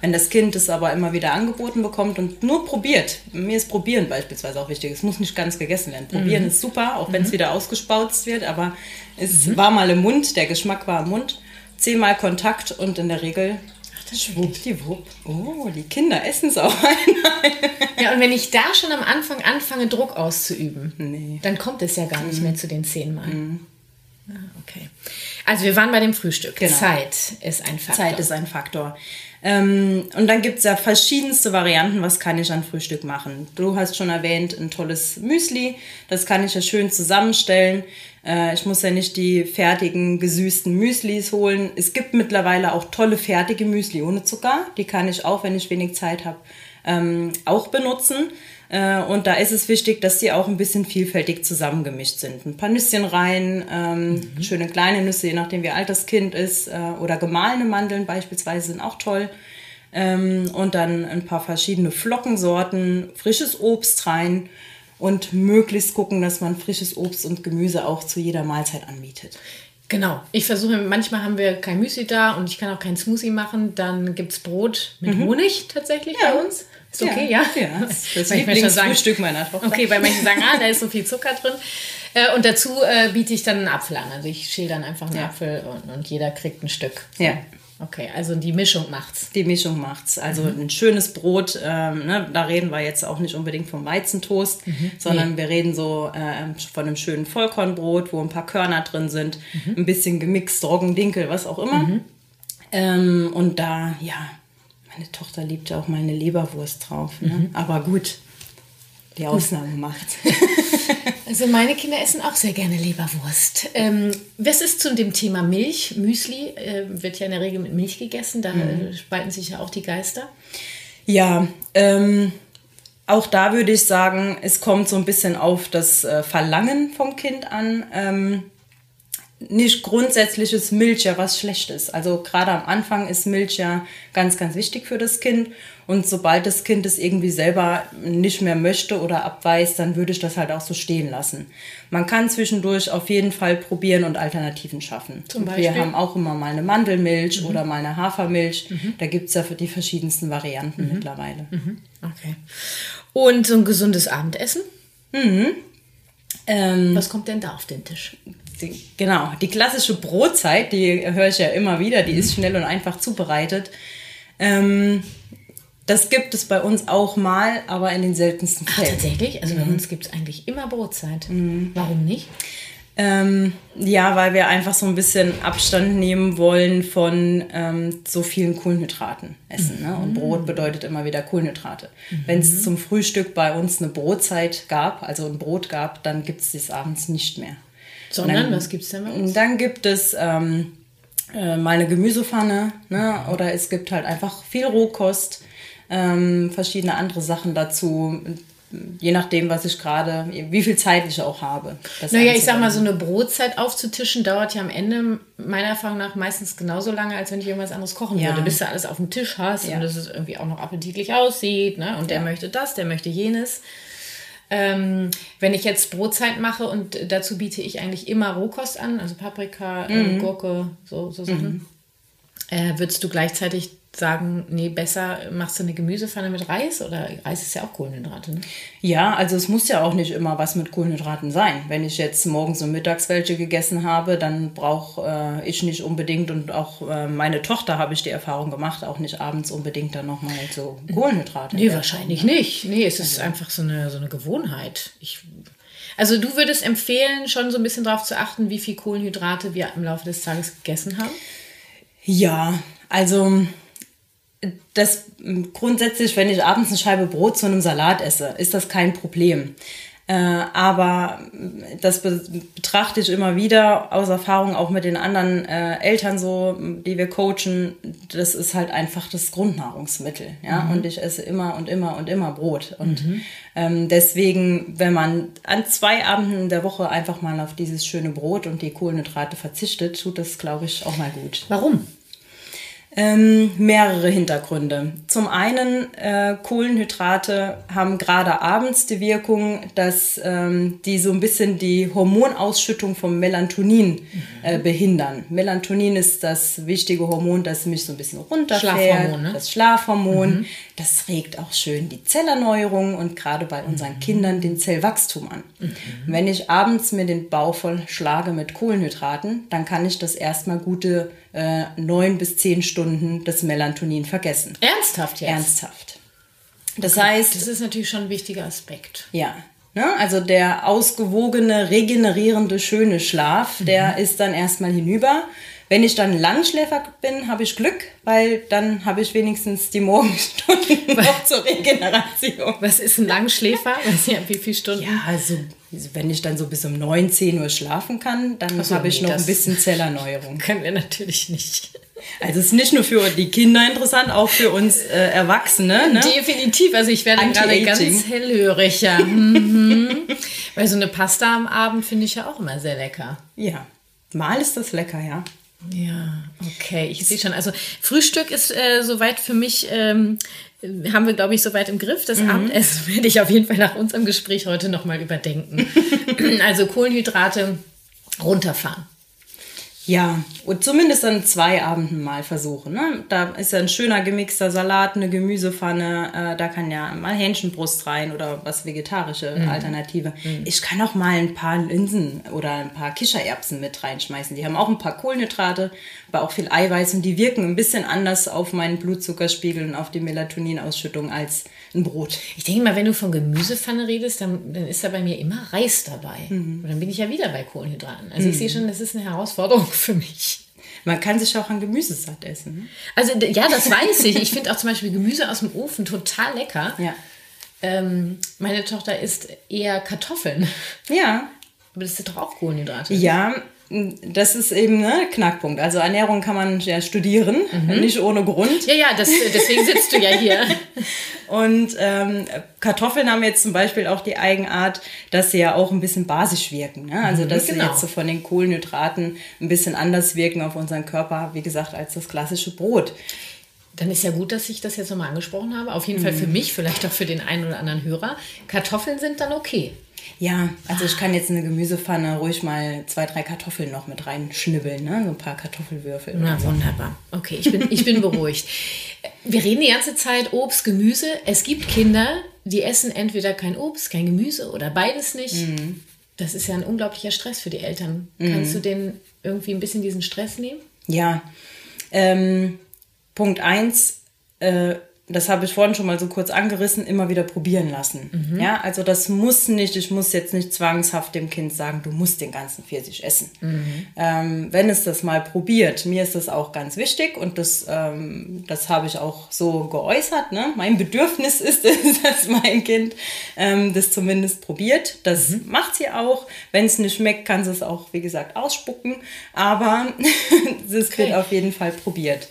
Wenn das Kind es aber immer wieder angeboten bekommt und nur probiert, mir ist Probieren beispielsweise auch wichtig, es muss nicht ganz gegessen werden. Probieren mhm. ist super, auch wenn es mhm. wieder ausgespautzt wird, aber es mhm. war mal im Mund, der Geschmack war im Mund. Zehnmal Kontakt und in der Regel Schwuppdiwupp. Oh, die Kinder essen es auch einmal. ja, und wenn ich da schon am Anfang anfange, Druck auszuüben, nee. dann kommt es ja gar nicht mhm. mehr zu den zehnmal. Mhm. Ah, okay. Also wir waren bei dem Frühstück. Genau. Zeit ist ein Faktor. Zeit ist ein Faktor. Ähm, und dann gibt es ja verschiedenste Varianten, was kann ich an Frühstück machen. Du hast schon erwähnt, ein tolles Müsli, das kann ich ja schön zusammenstellen. Äh, ich muss ja nicht die fertigen, gesüßten Müslis holen. Es gibt mittlerweile auch tolle fertige Müsli ohne Zucker. Die kann ich auch, wenn ich wenig Zeit habe, ähm, auch benutzen. Äh, und da ist es wichtig, dass die auch ein bisschen vielfältig zusammengemischt sind. Ein paar Nüsschen rein, ähm, mhm. schöne kleine Nüsse, je nachdem wie alt das Kind ist, äh, oder gemahlene Mandeln beispielsweise sind auch toll. Ähm, und dann ein paar verschiedene Flockensorten, frisches Obst rein und möglichst gucken, dass man frisches Obst und Gemüse auch zu jeder Mahlzeit anbietet. Genau. Ich versuche, manchmal haben wir kein Müsli da und ich kann auch kein Smoothie machen. Dann gibt es Brot mit mhm. Honig tatsächlich ja. bei uns. Ist okay, ja? Ja, ja. das, das Lieblingsfrühstück meiner Tochter. Okay, bei manchen sagen, ah, da ist so viel Zucker drin. Äh, und dazu äh, biete ich dann einen Apfel an. Also ich schäle dann einfach einen ja. Apfel und, und, jeder kriegt ein Stück. Ja. Okay, also die Mischung macht's. Die Mischung macht's. Also mhm. ein schönes Brot, ähm, ne, da reden wir jetzt auch nicht unbedingt vom Weizentoast, mhm. sondern nee. wir reden so äh, von einem schönen Vollkornbrot, wo ein paar Körner drin sind, mhm. ein bisschen gemixt, Roggendinkel, was auch immer. Mhm. Ähm, und da, ja, meine Tochter liebt ja auch mal eine Leberwurst drauf. Ne? Mhm. Aber gut, die Ausnahme macht. Also meine Kinder essen auch sehr gerne Leberwurst. Ähm, was ist zu dem Thema Milch? Müsli äh, wird ja in der Regel mit Milch gegessen. Da mhm. spalten sich ja auch die Geister. Ja, ähm, auch da würde ich sagen, es kommt so ein bisschen auf das äh, Verlangen vom Kind an. Ähm, nicht grundsätzlich ist Milch ja was Schlechtes. Also gerade am Anfang ist Milch ja ganz, ganz wichtig für das Kind. Und sobald das Kind es irgendwie selber nicht mehr möchte oder abweist, dann würde ich das halt auch so stehen lassen. Man kann zwischendurch auf jeden Fall probieren und Alternativen schaffen. Zum Beispiel? Wir haben auch immer mal eine Mandelmilch mhm. oder mal eine Hafermilch. Mhm. Da gibt es ja für die verschiedensten Varianten mhm. mittlerweile. Mhm. Okay. Und so ein gesundes Abendessen? Mhm. Ähm, Was kommt denn da auf den Tisch? Die, genau, die klassische Brotzeit, die höre ich ja immer wieder, die ist schnell und einfach zubereitet. Ähm, das gibt es bei uns auch mal, aber in den seltensten Fällen. Ach, tatsächlich? Also bei mhm. uns gibt es eigentlich immer Brotzeit. Mhm. Warum nicht? Ähm, ja, weil wir einfach so ein bisschen Abstand nehmen wollen von ähm, so vielen Kohlenhydraten essen. Mhm. Ne? Und mhm. Brot bedeutet immer wieder Kohlenhydrate. Mhm. Wenn es zum Frühstück bei uns eine Brotzeit gab, also ein Brot gab, dann gibt es das abends nicht mehr. Sondern, dann, was gibt es denn bei uns? Dann gibt es ähm, äh, mal eine Gemüsepfanne ne? oder es gibt halt einfach viel Rohkost, ähm, verschiedene andere Sachen dazu, je nachdem, was ich gerade, wie viel Zeit ich auch habe. Naja, ich sag mal, so eine Brotzeit aufzutischen dauert ja am Ende meiner Erfahrung nach meistens genauso lange, als wenn ich irgendwas anderes kochen ja. würde, bis du alles auf dem Tisch hast ja. und dass es irgendwie auch noch appetitlich aussieht. Ne? Und der ja. möchte das, der möchte jenes. Ähm, wenn ich jetzt Brotzeit mache und dazu biete ich eigentlich immer Rohkost an, also Paprika, äh, mhm. äh, Gurke, so, so Sachen, mhm. äh, würdest du gleichzeitig sagen, nee, besser machst du eine Gemüsepfanne mit Reis oder Reis ist ja auch Kohlenhydrate. Ne? Ja, also es muss ja auch nicht immer was mit Kohlenhydraten sein. Wenn ich jetzt morgens und mittags welche gegessen habe, dann brauche äh, ich nicht unbedingt und auch äh, meine Tochter habe ich die Erfahrung gemacht, auch nicht abends unbedingt dann nochmal so Kohlenhydrate. Nee, wahrscheinlich ne? nicht. Nee, es ist also. einfach so eine, so eine Gewohnheit. Ich, also du würdest empfehlen, schon so ein bisschen darauf zu achten, wie viel Kohlenhydrate wir im Laufe des Tages gegessen haben? Ja, also das grundsätzlich, wenn ich abends eine Scheibe Brot zu einem Salat esse, ist das kein Problem. Äh, aber das be betrachte ich immer wieder aus Erfahrung auch mit den anderen äh, Eltern so, die wir coachen. Das ist halt einfach das Grundnahrungsmittel. Ja? Mhm. Und ich esse immer und immer und immer Brot. Und mhm. ähm, deswegen, wenn man an zwei Abenden der Woche einfach mal auf dieses schöne Brot und die Kohlenhydrate verzichtet, tut das, glaube ich, auch mal gut. Warum? Ähm, mehrere Hintergründe. Zum einen, äh, Kohlenhydrate haben gerade abends die Wirkung, dass ähm, die so ein bisschen die Hormonausschüttung vom Melatonin mhm. äh, behindern. Melatonin ist das wichtige Hormon, das mich so ein bisschen runterfährt. Schlafhormon, ne? Das Schlafhormon. Mhm. Das regt auch schön die Zellerneuerung und gerade bei unseren mhm. Kindern den Zellwachstum an. Mhm. Wenn ich abends mir den Bauch voll schlage mit Kohlenhydraten, dann kann ich das erstmal gute äh, neun bis zehn Stunden das Melatonin vergessen. Ernsthaft jetzt? Ernsthaft. Das okay. heißt. Das ist natürlich schon ein wichtiger Aspekt. Ja. Ne? Also der ausgewogene, regenerierende, schöne Schlaf, mhm. der ist dann erstmal hinüber. Wenn ich dann Langschläfer bin, habe ich Glück, weil dann habe ich wenigstens die Morgenstunden noch zur Regeneration. Was ist ein Langschläfer? Ja, wie viele Stunden? Ja, also wenn ich dann so bis um 9, 10 Uhr schlafen kann, dann so, habe ich nee, noch ein bisschen Zellerneuerung. Können wir natürlich nicht. Also es ist nicht nur für die Kinder interessant, auch für uns äh, Erwachsene. Ne? Definitiv. Also ich werde gerade ganz hellhörig. Ja. Mhm. Weil so eine Pasta am Abend finde ich ja auch immer sehr lecker. Ja, mal ist das lecker, ja. Ja, okay, ich sehe schon. Also Frühstück ist äh, soweit für mich, ähm, haben wir, glaube ich, soweit im Griff. Das Abendessen werde ich auf jeden Fall nach unserem Gespräch heute nochmal überdenken. also Kohlenhydrate runterfahren. Ja, und zumindest an zwei Abenden mal versuchen. Ne? Da ist ja ein schöner gemixter Salat, eine Gemüsepfanne, äh, da kann ja mal Hähnchenbrust rein oder was vegetarische Alternative. Ich kann auch mal ein paar Linsen oder ein paar Kichererbsen mit reinschmeißen. Die haben auch ein paar Kohlenhydrate, aber auch viel Eiweiß und die wirken ein bisschen anders auf meinen Blutzuckerspiegel und auf die Melatoninausschüttung als ein Brot. Ich denke mal, wenn du von Gemüsepfanne redest, dann, dann ist da bei mir immer Reis dabei. Und dann bin ich ja wieder bei Kohlenhydraten. Also ich sehe schon, das ist eine Herausforderung für mich. Man kann sich auch an Gemüse satt essen. Ne? Also ja, das weiß ich. Ich finde auch zum Beispiel Gemüse aus dem Ofen total lecker. Ja. Ähm, meine Tochter isst eher Kartoffeln. Ja, Aber das sind doch auch Kohlenhydrate. Ja, das ist eben ne Knackpunkt. Also Ernährung kann man ja studieren, nicht ohne Grund. Ja, ja, das, deswegen sitzt du ja hier. Und ähm, Kartoffeln haben jetzt zum Beispiel auch die Eigenart, dass sie ja auch ein bisschen basisch wirken. Ne? Also dass sie genau. jetzt so von den Kohlenhydraten ein bisschen anders wirken auf unseren Körper, wie gesagt, als das klassische Brot. Dann ist ja gut, dass ich das jetzt nochmal angesprochen habe. Auf jeden Fall für mich, vielleicht auch für den einen oder anderen Hörer. Kartoffeln sind dann okay. Ja, also ich kann jetzt in eine Gemüsepfanne ruhig mal zwei, drei Kartoffeln noch mit reinschnibbeln, ne? so ein paar Kartoffelwürfel. Na, wunderbar. Okay, ich bin, ich bin beruhigt. Wir reden die ganze Zeit Obst, Gemüse. Es gibt Kinder, die essen entweder kein Obst, kein Gemüse oder beides nicht. Das ist ja ein unglaublicher Stress für die Eltern. Kannst du denen irgendwie ein bisschen diesen Stress nehmen? Ja, ähm, Punkt eins, äh, das habe ich vorhin schon mal so kurz angerissen, immer wieder probieren lassen. Ja, also das muss nicht, ich muss jetzt nicht zwangshaft dem Kind sagen, du musst den ganzen Pfirsich essen. Ähm, wenn es das mal probiert, mir ist das auch ganz wichtig und das, ähm, das habe ich auch so geäußert. Ne? Mein Bedürfnis ist es, dass mein Kind ähm, das zumindest probiert. Das macht sie auch. Wenn es nicht schmeckt, kann sie es auch, wie gesagt, ausspucken. Aber es wird auf jeden Fall probiert.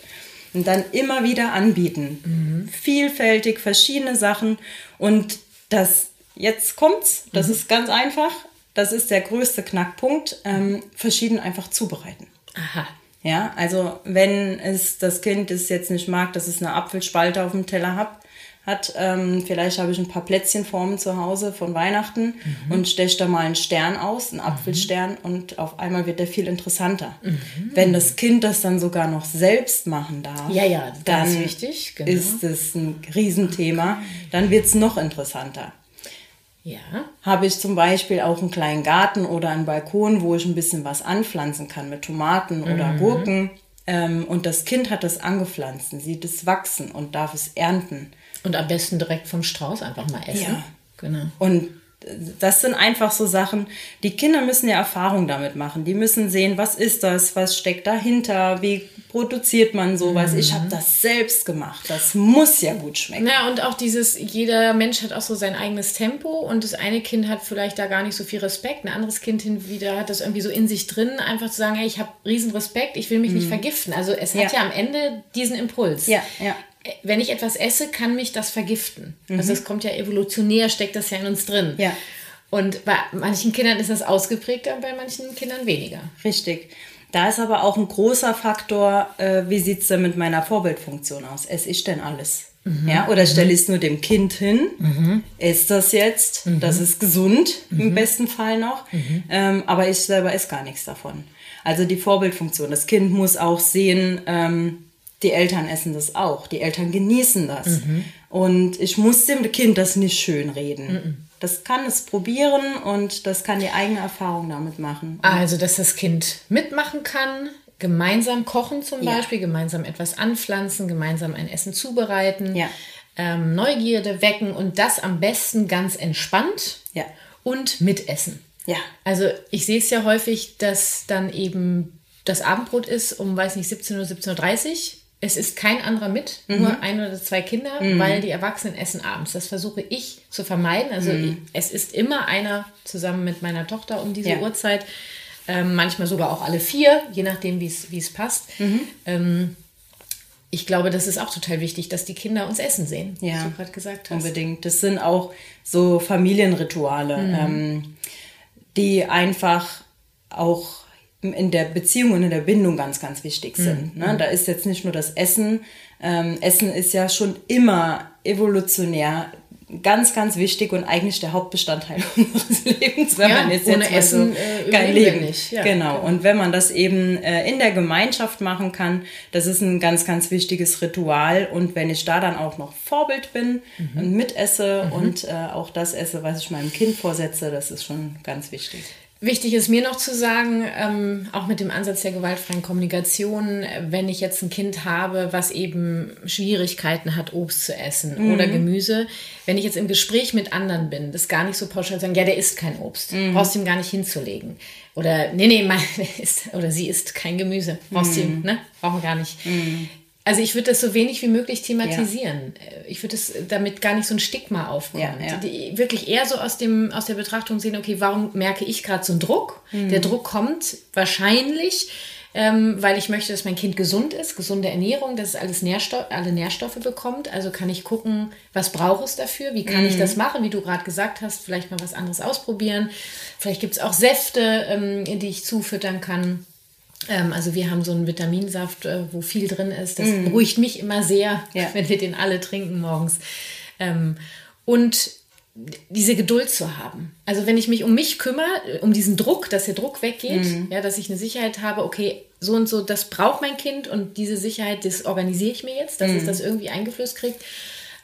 Und dann immer wieder anbieten. Vielfältig, verschiedene Sachen. Und das, jetzt kommt's, das ist ganz einfach. Das ist der größte Knackpunkt. Ähm, verschieden einfach zubereiten. Aha. Ja, also wenn es das Kind es jetzt nicht mag, dass es eine Apfelspalte auf dem Teller hat, hat ähm, vielleicht habe ich ein paar Plätzchenformen zu Hause von Weihnachten und steche da mal einen Stern aus, einen Apfelstern und auf einmal wird der viel interessanter. Wenn das Kind das dann sogar noch selbst machen darf, Ja, ja, dann wichtig, genau. ist es ein Riesenthema, dann wird es noch interessanter Ja. habe ich zum Beispiel auch einen kleinen Garten oder einen Balkon, wo ich ein bisschen was anpflanzen kann mit Tomaten oder Gurken. Ähm, und das Kind hat das angepflanzt, sieht es wachsen und darf es ernten. Und am besten direkt vom Strauß einfach mal essen. Ja. Genau. Und das sind einfach so Sachen, die Kinder müssen ja Erfahrung damit machen. Die müssen sehen, was ist das, was steckt dahinter, wie produziert man sowas. Ich habe das selbst gemacht. Das muss ja gut schmecken. Na, und auch dieses, jeder Mensch hat auch so sein eigenes Tempo und das eine Kind hat vielleicht da gar nicht so viel Respekt, ein anderes Kind hin wieder hat das irgendwie so in sich drin, einfach zu sagen, hey, ich habe riesen Respekt, ich will mich nicht vergiften. Also es hat Ja. ja am Ende diesen Impuls. Ja, ja. Wenn ich etwas esse, kann mich das vergiften. Also es kommt ja evolutionär, steckt das ja in uns drin. Ja. Und bei manchen Kindern ist das ausgeprägter bei manchen Kindern weniger. Richtig. Da ist aber auch ein großer Faktor, äh, wie sieht's denn mit meiner Vorbildfunktion aus? Esse ich denn alles? Ja, oder stelle ich es nur dem Kind hin? Ist das jetzt? Das ist gesund, im besten Fall noch. Ähm, aber ich selber esse gar nichts davon. Also die Vorbildfunktion. Das Kind muss auch sehen, ähm, die Eltern essen das auch. Die Eltern genießen das. Und ich muss dem Kind das nicht schön reden. Das kann es probieren und das kann die eigene Erfahrung damit machen. Also, dass das Kind mitmachen kann, gemeinsam kochen zum Ja. Beispiel, gemeinsam etwas anpflanzen, gemeinsam ein Essen zubereiten, Ja. ähm, Neugierde wecken und das am besten ganz entspannt Ja. und mitessen. Ja. Also ich sehe es ja häufig, dass dann eben das Abendbrot ist um, weiß nicht, 17 Uhr, 17.30 Uhr. Es ist kein anderer mit, mhm. nur ein oder zwei Kinder, mhm. weil die Erwachsenen essen abends. Das versuche ich zu vermeiden. Also mhm. es ist immer einer zusammen mit meiner Tochter um diese ja. Uhrzeit. Ähm, manchmal sogar auch alle vier, je nachdem, wie es passt. Mhm. Ähm, ich glaube, das ist auch total wichtig, dass die Kinder uns Essen sehen, ja, was du gerade gesagt hast. Unbedingt. Das sind auch so Familienrituale, mhm. ähm, die einfach auch in der Beziehung und in der Bindung ganz, ganz wichtig sind. Mhm. Ne? Da ist jetzt nicht nur das Essen. Ähm, Essen ist ja schon immer evolutionär ganz, ganz wichtig und eigentlich der Hauptbestandteil unseres Lebens, wenn ja, man jetzt, ohne jetzt Essen so äh, kein Leben. Nicht. Ja, genau. genau. Und wenn man das eben äh, in der Gemeinschaft machen kann, das ist ein ganz, ganz wichtiges Ritual. Und wenn ich da dann auch noch Vorbild bin mhm. und mitesse mhm. und äh, auch das esse, was ich meinem Kind vorsetze, das ist schon ganz wichtig. Wichtig ist mir noch zu sagen, ähm, auch mit dem Ansatz der gewaltfreien Kommunikation, wenn ich jetzt ein Kind habe, was eben Schwierigkeiten hat, Obst zu essen mhm. oder Gemüse, wenn ich jetzt im Gespräch mit anderen bin, das gar nicht so pauschal sagen, ja, der isst kein Obst, mhm. brauchst ihm gar nicht hinzulegen. Oder, nee, nee, mein, ist, oder sie isst kein Gemüse, brauchst mhm. ihm, ne, brauchen wir gar nicht. Mhm. Also ich würde das so wenig wie möglich thematisieren. Ja. Ich würde es damit gar nicht so ein Stigma aufkommen. Ja, ja. Die, wirklich eher so aus, dem, aus der Betrachtung sehen, okay, warum merke ich gerade so einen Druck? Mhm. Der Druck kommt wahrscheinlich, ähm, weil ich möchte, dass mein Kind gesund ist, gesunde Ernährung, dass es alles Nährstoff, alle Nährstoffe bekommt. Also kann ich gucken, was braucht es dafür? Wie kann mhm. ich das machen? Wie du gerade gesagt hast, vielleicht mal was anderes ausprobieren. Vielleicht gibt es auch Säfte, ähm, die ich zufüttern kann. Ähm, also wir haben so einen Vitaminsaft, äh, wo viel drin ist. Das mm. beruhigt mich immer sehr, ja. wenn wir den alle trinken morgens. Ähm, und diese Geduld zu haben. Also wenn ich mich um mich kümmere, um diesen Druck, dass der Druck weggeht, mm. ja, dass ich eine Sicherheit habe, okay, so und so, das braucht mein Kind und diese Sicherheit, das organisiere ich mir jetzt, dass mm. es das irgendwie eingeflößt kriegt.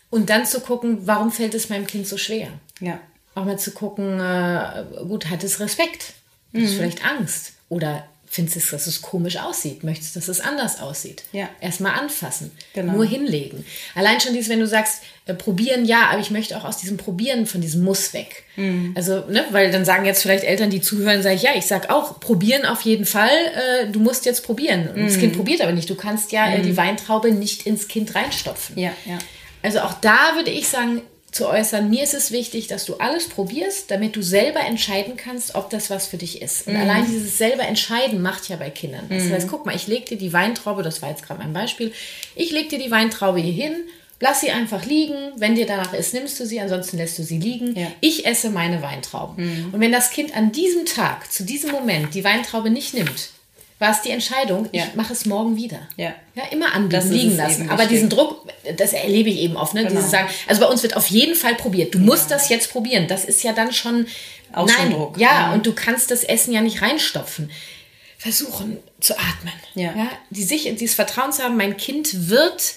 Und dann zu gucken, warum fällt es meinem Kind so schwer? Ja. Auch mal zu gucken, äh, gut, hat es Respekt? Hat es vielleicht Angst? Oder findest du, dass es komisch aussieht, möchtest, dass es anders aussieht. Ja. Erstmal anfassen, genau. nur hinlegen. Allein schon dieses, wenn du sagst, äh, probieren, ja, aber ich möchte auch aus diesem Probieren von diesem Muss weg. Mhm. Also, ne, weil dann sagen jetzt vielleicht Eltern, die zuhören, sage ich, ja, ich sag auch, probieren auf jeden Fall, äh, du musst jetzt probieren. Mhm. Das Kind probiert aber nicht. Du kannst ja äh, die mhm. Weintraube nicht ins Kind reinstopfen. Ja, ja. Also auch da würde ich sagen, zu äußern, mir ist es wichtig, dass du alles probierst, damit du selber entscheiden kannst, ob das was für dich ist. Und mhm. allein dieses selber entscheiden macht ja bei Kindern. Das mhm. heißt, guck mal, ich leg dir die Weintraube, das war jetzt gerade mein Beispiel, ich leg dir die Weintraube hier hin, lass sie einfach liegen, wenn dir danach ist, nimmst du sie, ansonsten lässt du sie liegen. Ja. Ich esse meine Weintrauben. Mhm. Und wenn das Kind an diesem Tag, zu diesem Moment die Weintraube nicht nimmt, war es die Entscheidung, ja. ich mache es morgen wieder. Ja, ja immer anbieten, liegen lassen. Aber diesen Druck, das erlebe ich eben oft, ne? Genau. Dieses sagen, also bei uns wird auf jeden Fall probiert. Du ja. musst das jetzt probieren. Das ist ja dann schon Auch nein, Druck. Ja, mhm. und du kannst das Essen ja nicht reinstopfen. Versuchen zu atmen. Ja. ja die sich, dieses Vertrauen zu haben, mein Kind wird,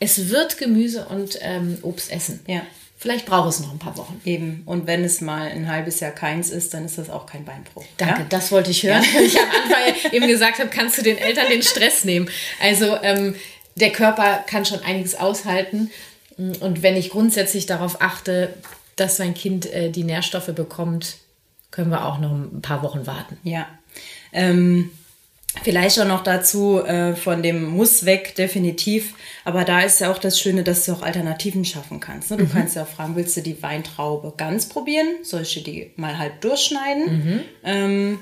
es wird Gemüse und ähm, Obst essen. Ja. Vielleicht braucht es noch ein paar Wochen. Eben. Und wenn es mal ein halbes Jahr keins ist, dann ist das auch kein Beinbruch. Danke, ja? das wollte ich hören. Ja. Ich am Anfang eben gesagt habe, kannst du den Eltern den Stress nehmen. Also ähm, der Körper kann schon einiges aushalten. Und wenn ich grundsätzlich darauf achte, dass sein Kind äh, die Nährstoffe bekommt, können wir auch noch ein paar Wochen warten. Ja. Ähm, Vielleicht auch noch dazu äh, von dem Muss weg, definitiv. Aber da ist ja auch das Schöne, dass du auch Alternativen schaffen kannst. Ne? Du mhm. kannst ja auch fragen, willst du die Weintraube ganz probieren? Soll ich die mal halb durchschneiden? Mhm. Ähm,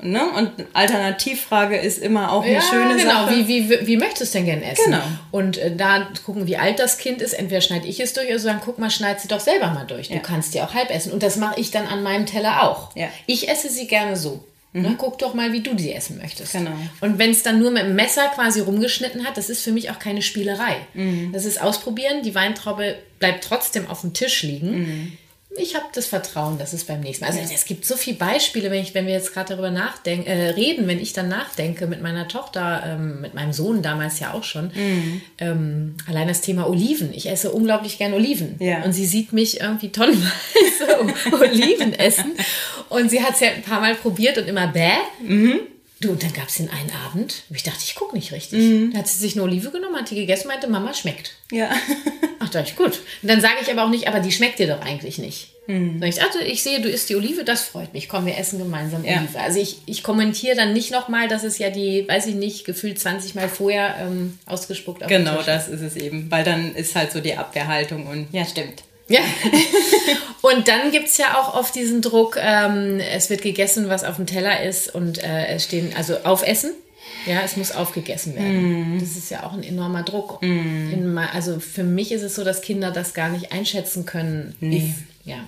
ne? Und Alternativfrage ist immer auch eine ja, schöne genau. Sache. Wie, wie, wie möchtest du denn gerne essen? Genau. Und äh, da gucken, wie alt das Kind ist. Entweder schneide ich es durch oder sagen, guck mal, schneid sie doch selber mal durch. Ja. Du kannst die auch halb essen. Und das mache ich dann an meinem Teller auch. Ja. Ich esse sie gerne so. Mhm. guck doch mal, wie du die essen möchtest. Genau. Und wenn es dann nur mit dem Messer quasi rumgeschnitten hat, das ist für mich auch keine Spielerei. Mhm. Das ist ausprobieren. Die Weintraube bleibt trotzdem auf dem Tisch liegen. Mhm ich habe das Vertrauen, dass es beim nächsten Mal. Also ja. es gibt so viele Beispiele, wenn ich, wenn wir jetzt gerade darüber nachdenken, äh, reden, wenn ich dann nachdenke mit meiner Tochter, ähm, mit meinem Sohn damals ja auch schon. Mhm. Ähm, allein das Thema Oliven. Ich esse unglaublich gern Oliven. Ja. Und sie sieht mich irgendwie tonnenweise Oliven essen. Und sie hat es ja ein paar Mal probiert und immer bäh. Mhm. Du, und dann gab es den einen Abend, wo ich dachte, ich gucke nicht richtig. Mhm. Da hat sie sich eine Olive genommen, hat die gegessen, meinte, Mama schmeckt. Ja. Ach, das ist gut. Und dann sage ich aber auch nicht, aber die schmeckt dir doch eigentlich nicht. Hm. Ich, also ich sehe, du isst die Olive, das freut mich. Komm, wir essen gemeinsam ja. Olive. Also ich, ich kommentiere dann nicht nochmal, dass es ja die, weiß ich nicht, gefühlt 20 Mal vorher ähm, ausgespuckt auf Genau, das ist es eben. Weil dann ist halt so die Abwehrhaltung und ja, stimmt. Ja. und dann gibt es ja auch oft diesen Druck, ähm, es wird gegessen, was auf dem Teller ist und äh, es stehen, also aufessen. Ja, es muss aufgegessen werden. Mm. Das ist ja auch ein enormer Druck. Mm. In, also für mich ist es so, dass Kinder das gar nicht einschätzen können. Nee. Wie, ja.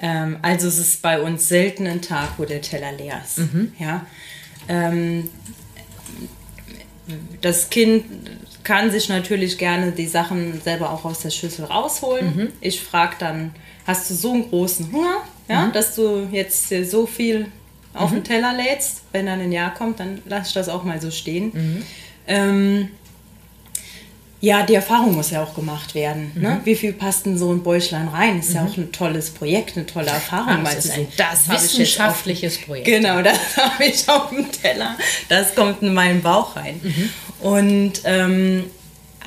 Ähm, also es ist bei uns selten ein Tag, wo der Teller leer ist. Mhm. Ja. Ähm, das Kind kann sich natürlich gerne die Sachen selber auch aus der Schüssel rausholen. Mhm. Ich frage dann, hast du so einen großen Hunger, ja, mhm. dass du jetzt so viel auf den mhm. Teller lädst? Wenn dann ein Jahr kommt, dann lass ich das auch mal so stehen. Mhm. Ähm, ja, die Erfahrung muss ja auch gemacht werden. Ne? Mhm. Wie viel passt in so ein Bäuchlein rein? Ist mhm. ja auch ein tolles Projekt, eine tolle Erfahrung. Ach, das ist ein das wissenschaftliches Projekt. Genau, das habe ich auf dem Teller. Das kommt in meinen Bauch rein. Mhm. Und ähm,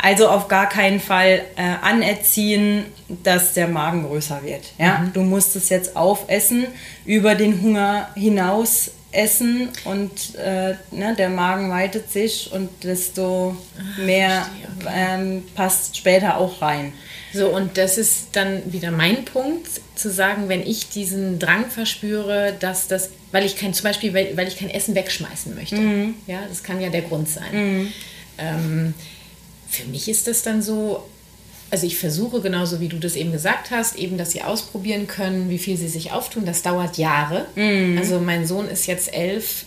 also auf gar keinen Fall äh, anerziehen, dass der Magen größer wird. Ja? Mhm. Du musst es jetzt aufessen, über den Hunger hinaus essen und äh, ne, der Magen weitet sich und desto ah, mehr ähm, passt später auch rein. So, und das ist dann wieder mein Punkt, zu sagen, wenn ich diesen Drang verspüre, dass das, weil ich kein, zum Beispiel, weil, weil ich kein Essen wegschmeißen möchte. Mhm. Ja, das kann ja der Grund sein. Mhm. Ähm, für mich ist das dann so, also ich versuche genauso wie du das eben gesagt hast, eben, dass sie ausprobieren können, wie viel sie sich auftun. Das dauert Jahre. Mm. Also mein Sohn ist jetzt elf.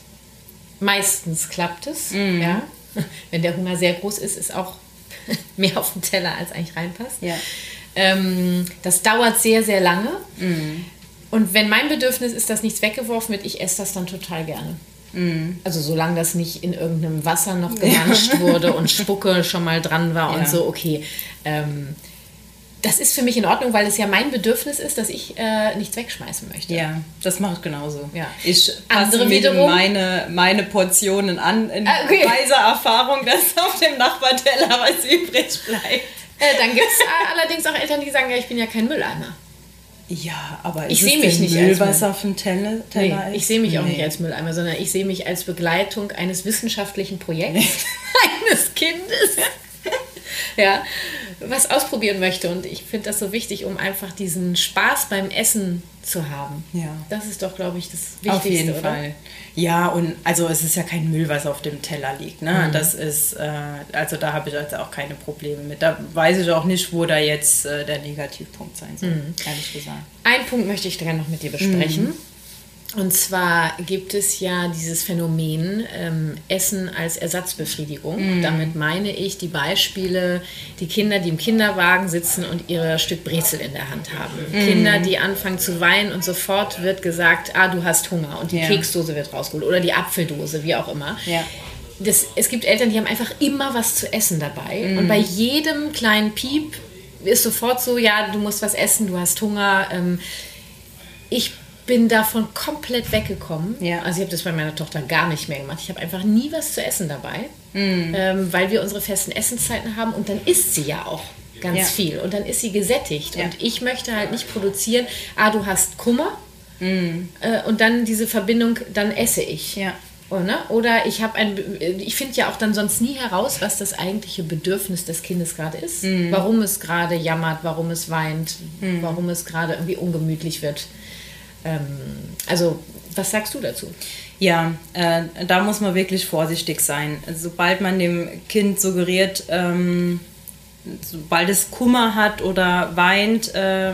Meistens klappt es. Mm. Ja. Wenn der Hunger sehr groß ist, ist auch mehr auf dem Teller, als eigentlich reinpasst. Ja. Ähm, das dauert sehr, sehr lange. Mm. Und wenn mein Bedürfnis ist, dass nichts weggeworfen wird, ich esse das dann total gerne. Mhm. Also solange das nicht in irgendeinem Wasser noch gemanscht wurde und Spucke schon mal dran war ja. und so, okay. Ähm, das ist für mich in Ordnung, weil es ja mein Bedürfnis ist, dass ich äh, nichts wegschmeißen möchte. Ja, das mache ich genauso. Ja. Ich passe wiederum meine, meine Portionen an in ah, okay. weiser Erfahrung, dass auf dem Nachbarteller was übrig bleibt. Äh, dann gibt es allerdings auch Eltern, die sagen, ja, ich bin ja kein Mülleimer. Ja, aber ich sehe mich nicht Müll, als was auf dem Teller, Teller nee, Ich sehe mich nee. auch nicht als Mülleimer, sondern ich sehe mich als Begleitung eines wissenschaftlichen Projekts eines Kindes. ja, was ausprobieren möchte. Und ich finde das so wichtig, um einfach diesen Spaß beim Essen zu haben. Ja. Das ist doch, glaube ich, das Wichtigste. Auf jeden oder? Fall. Ja, und also es ist ja kein Müll, was auf dem Teller liegt. Ne? Mhm. Das ist, äh, also da habe ich also auch keine Probleme mit. Da weiß ich auch nicht, wo da jetzt äh, der Negativpunkt sein soll, mhm. ehrlich gesagt. Ein Punkt möchte ich gerne noch mit dir besprechen. Mhm. Und zwar gibt es ja dieses Phänomen ähm, Essen als Ersatzbefriedigung. Mm. Damit meine ich die Beispiele, die Kinder, die im Kinderwagen sitzen und ihr Stück Brezel in der Hand haben. Mm. Kinder, die anfangen zu weinen und sofort wird gesagt, ah, du hast Hunger und die ja. Keksdose wird rausgeholt oder die Apfeldose, wie auch immer. Ja. Das, es gibt Eltern, die haben einfach immer was zu essen dabei. Mm. Und bei jedem kleinen Piep ist sofort so, ja, du musst was essen, du hast Hunger. Ähm, ich bin davon komplett weggekommen. Ja. Also ich habe das bei meiner Tochter gar nicht mehr gemacht. Ich habe einfach nie was zu essen dabei, mm. ähm, weil wir unsere festen Essenszeiten haben und dann isst sie ja auch ganz ja. viel und dann ist sie gesättigt. Ja. Und ich möchte halt nicht produzieren, ah, du hast Kummer mm. äh, und dann diese Verbindung, dann esse ich. Ja. Oder, oh, ne? oder ich habe ein, ich finde ja auch dann sonst nie heraus, was das eigentliche Bedürfnis des Kindes gerade ist. Mm. Warum es gerade jammert, warum es weint, mm. warum es gerade irgendwie ungemütlich wird. Ähm, also, was sagst du dazu? Ja, äh, da muss man wirklich vorsichtig sein. Sobald man dem Kind suggeriert, ähm, sobald es Kummer hat oder weint, äh,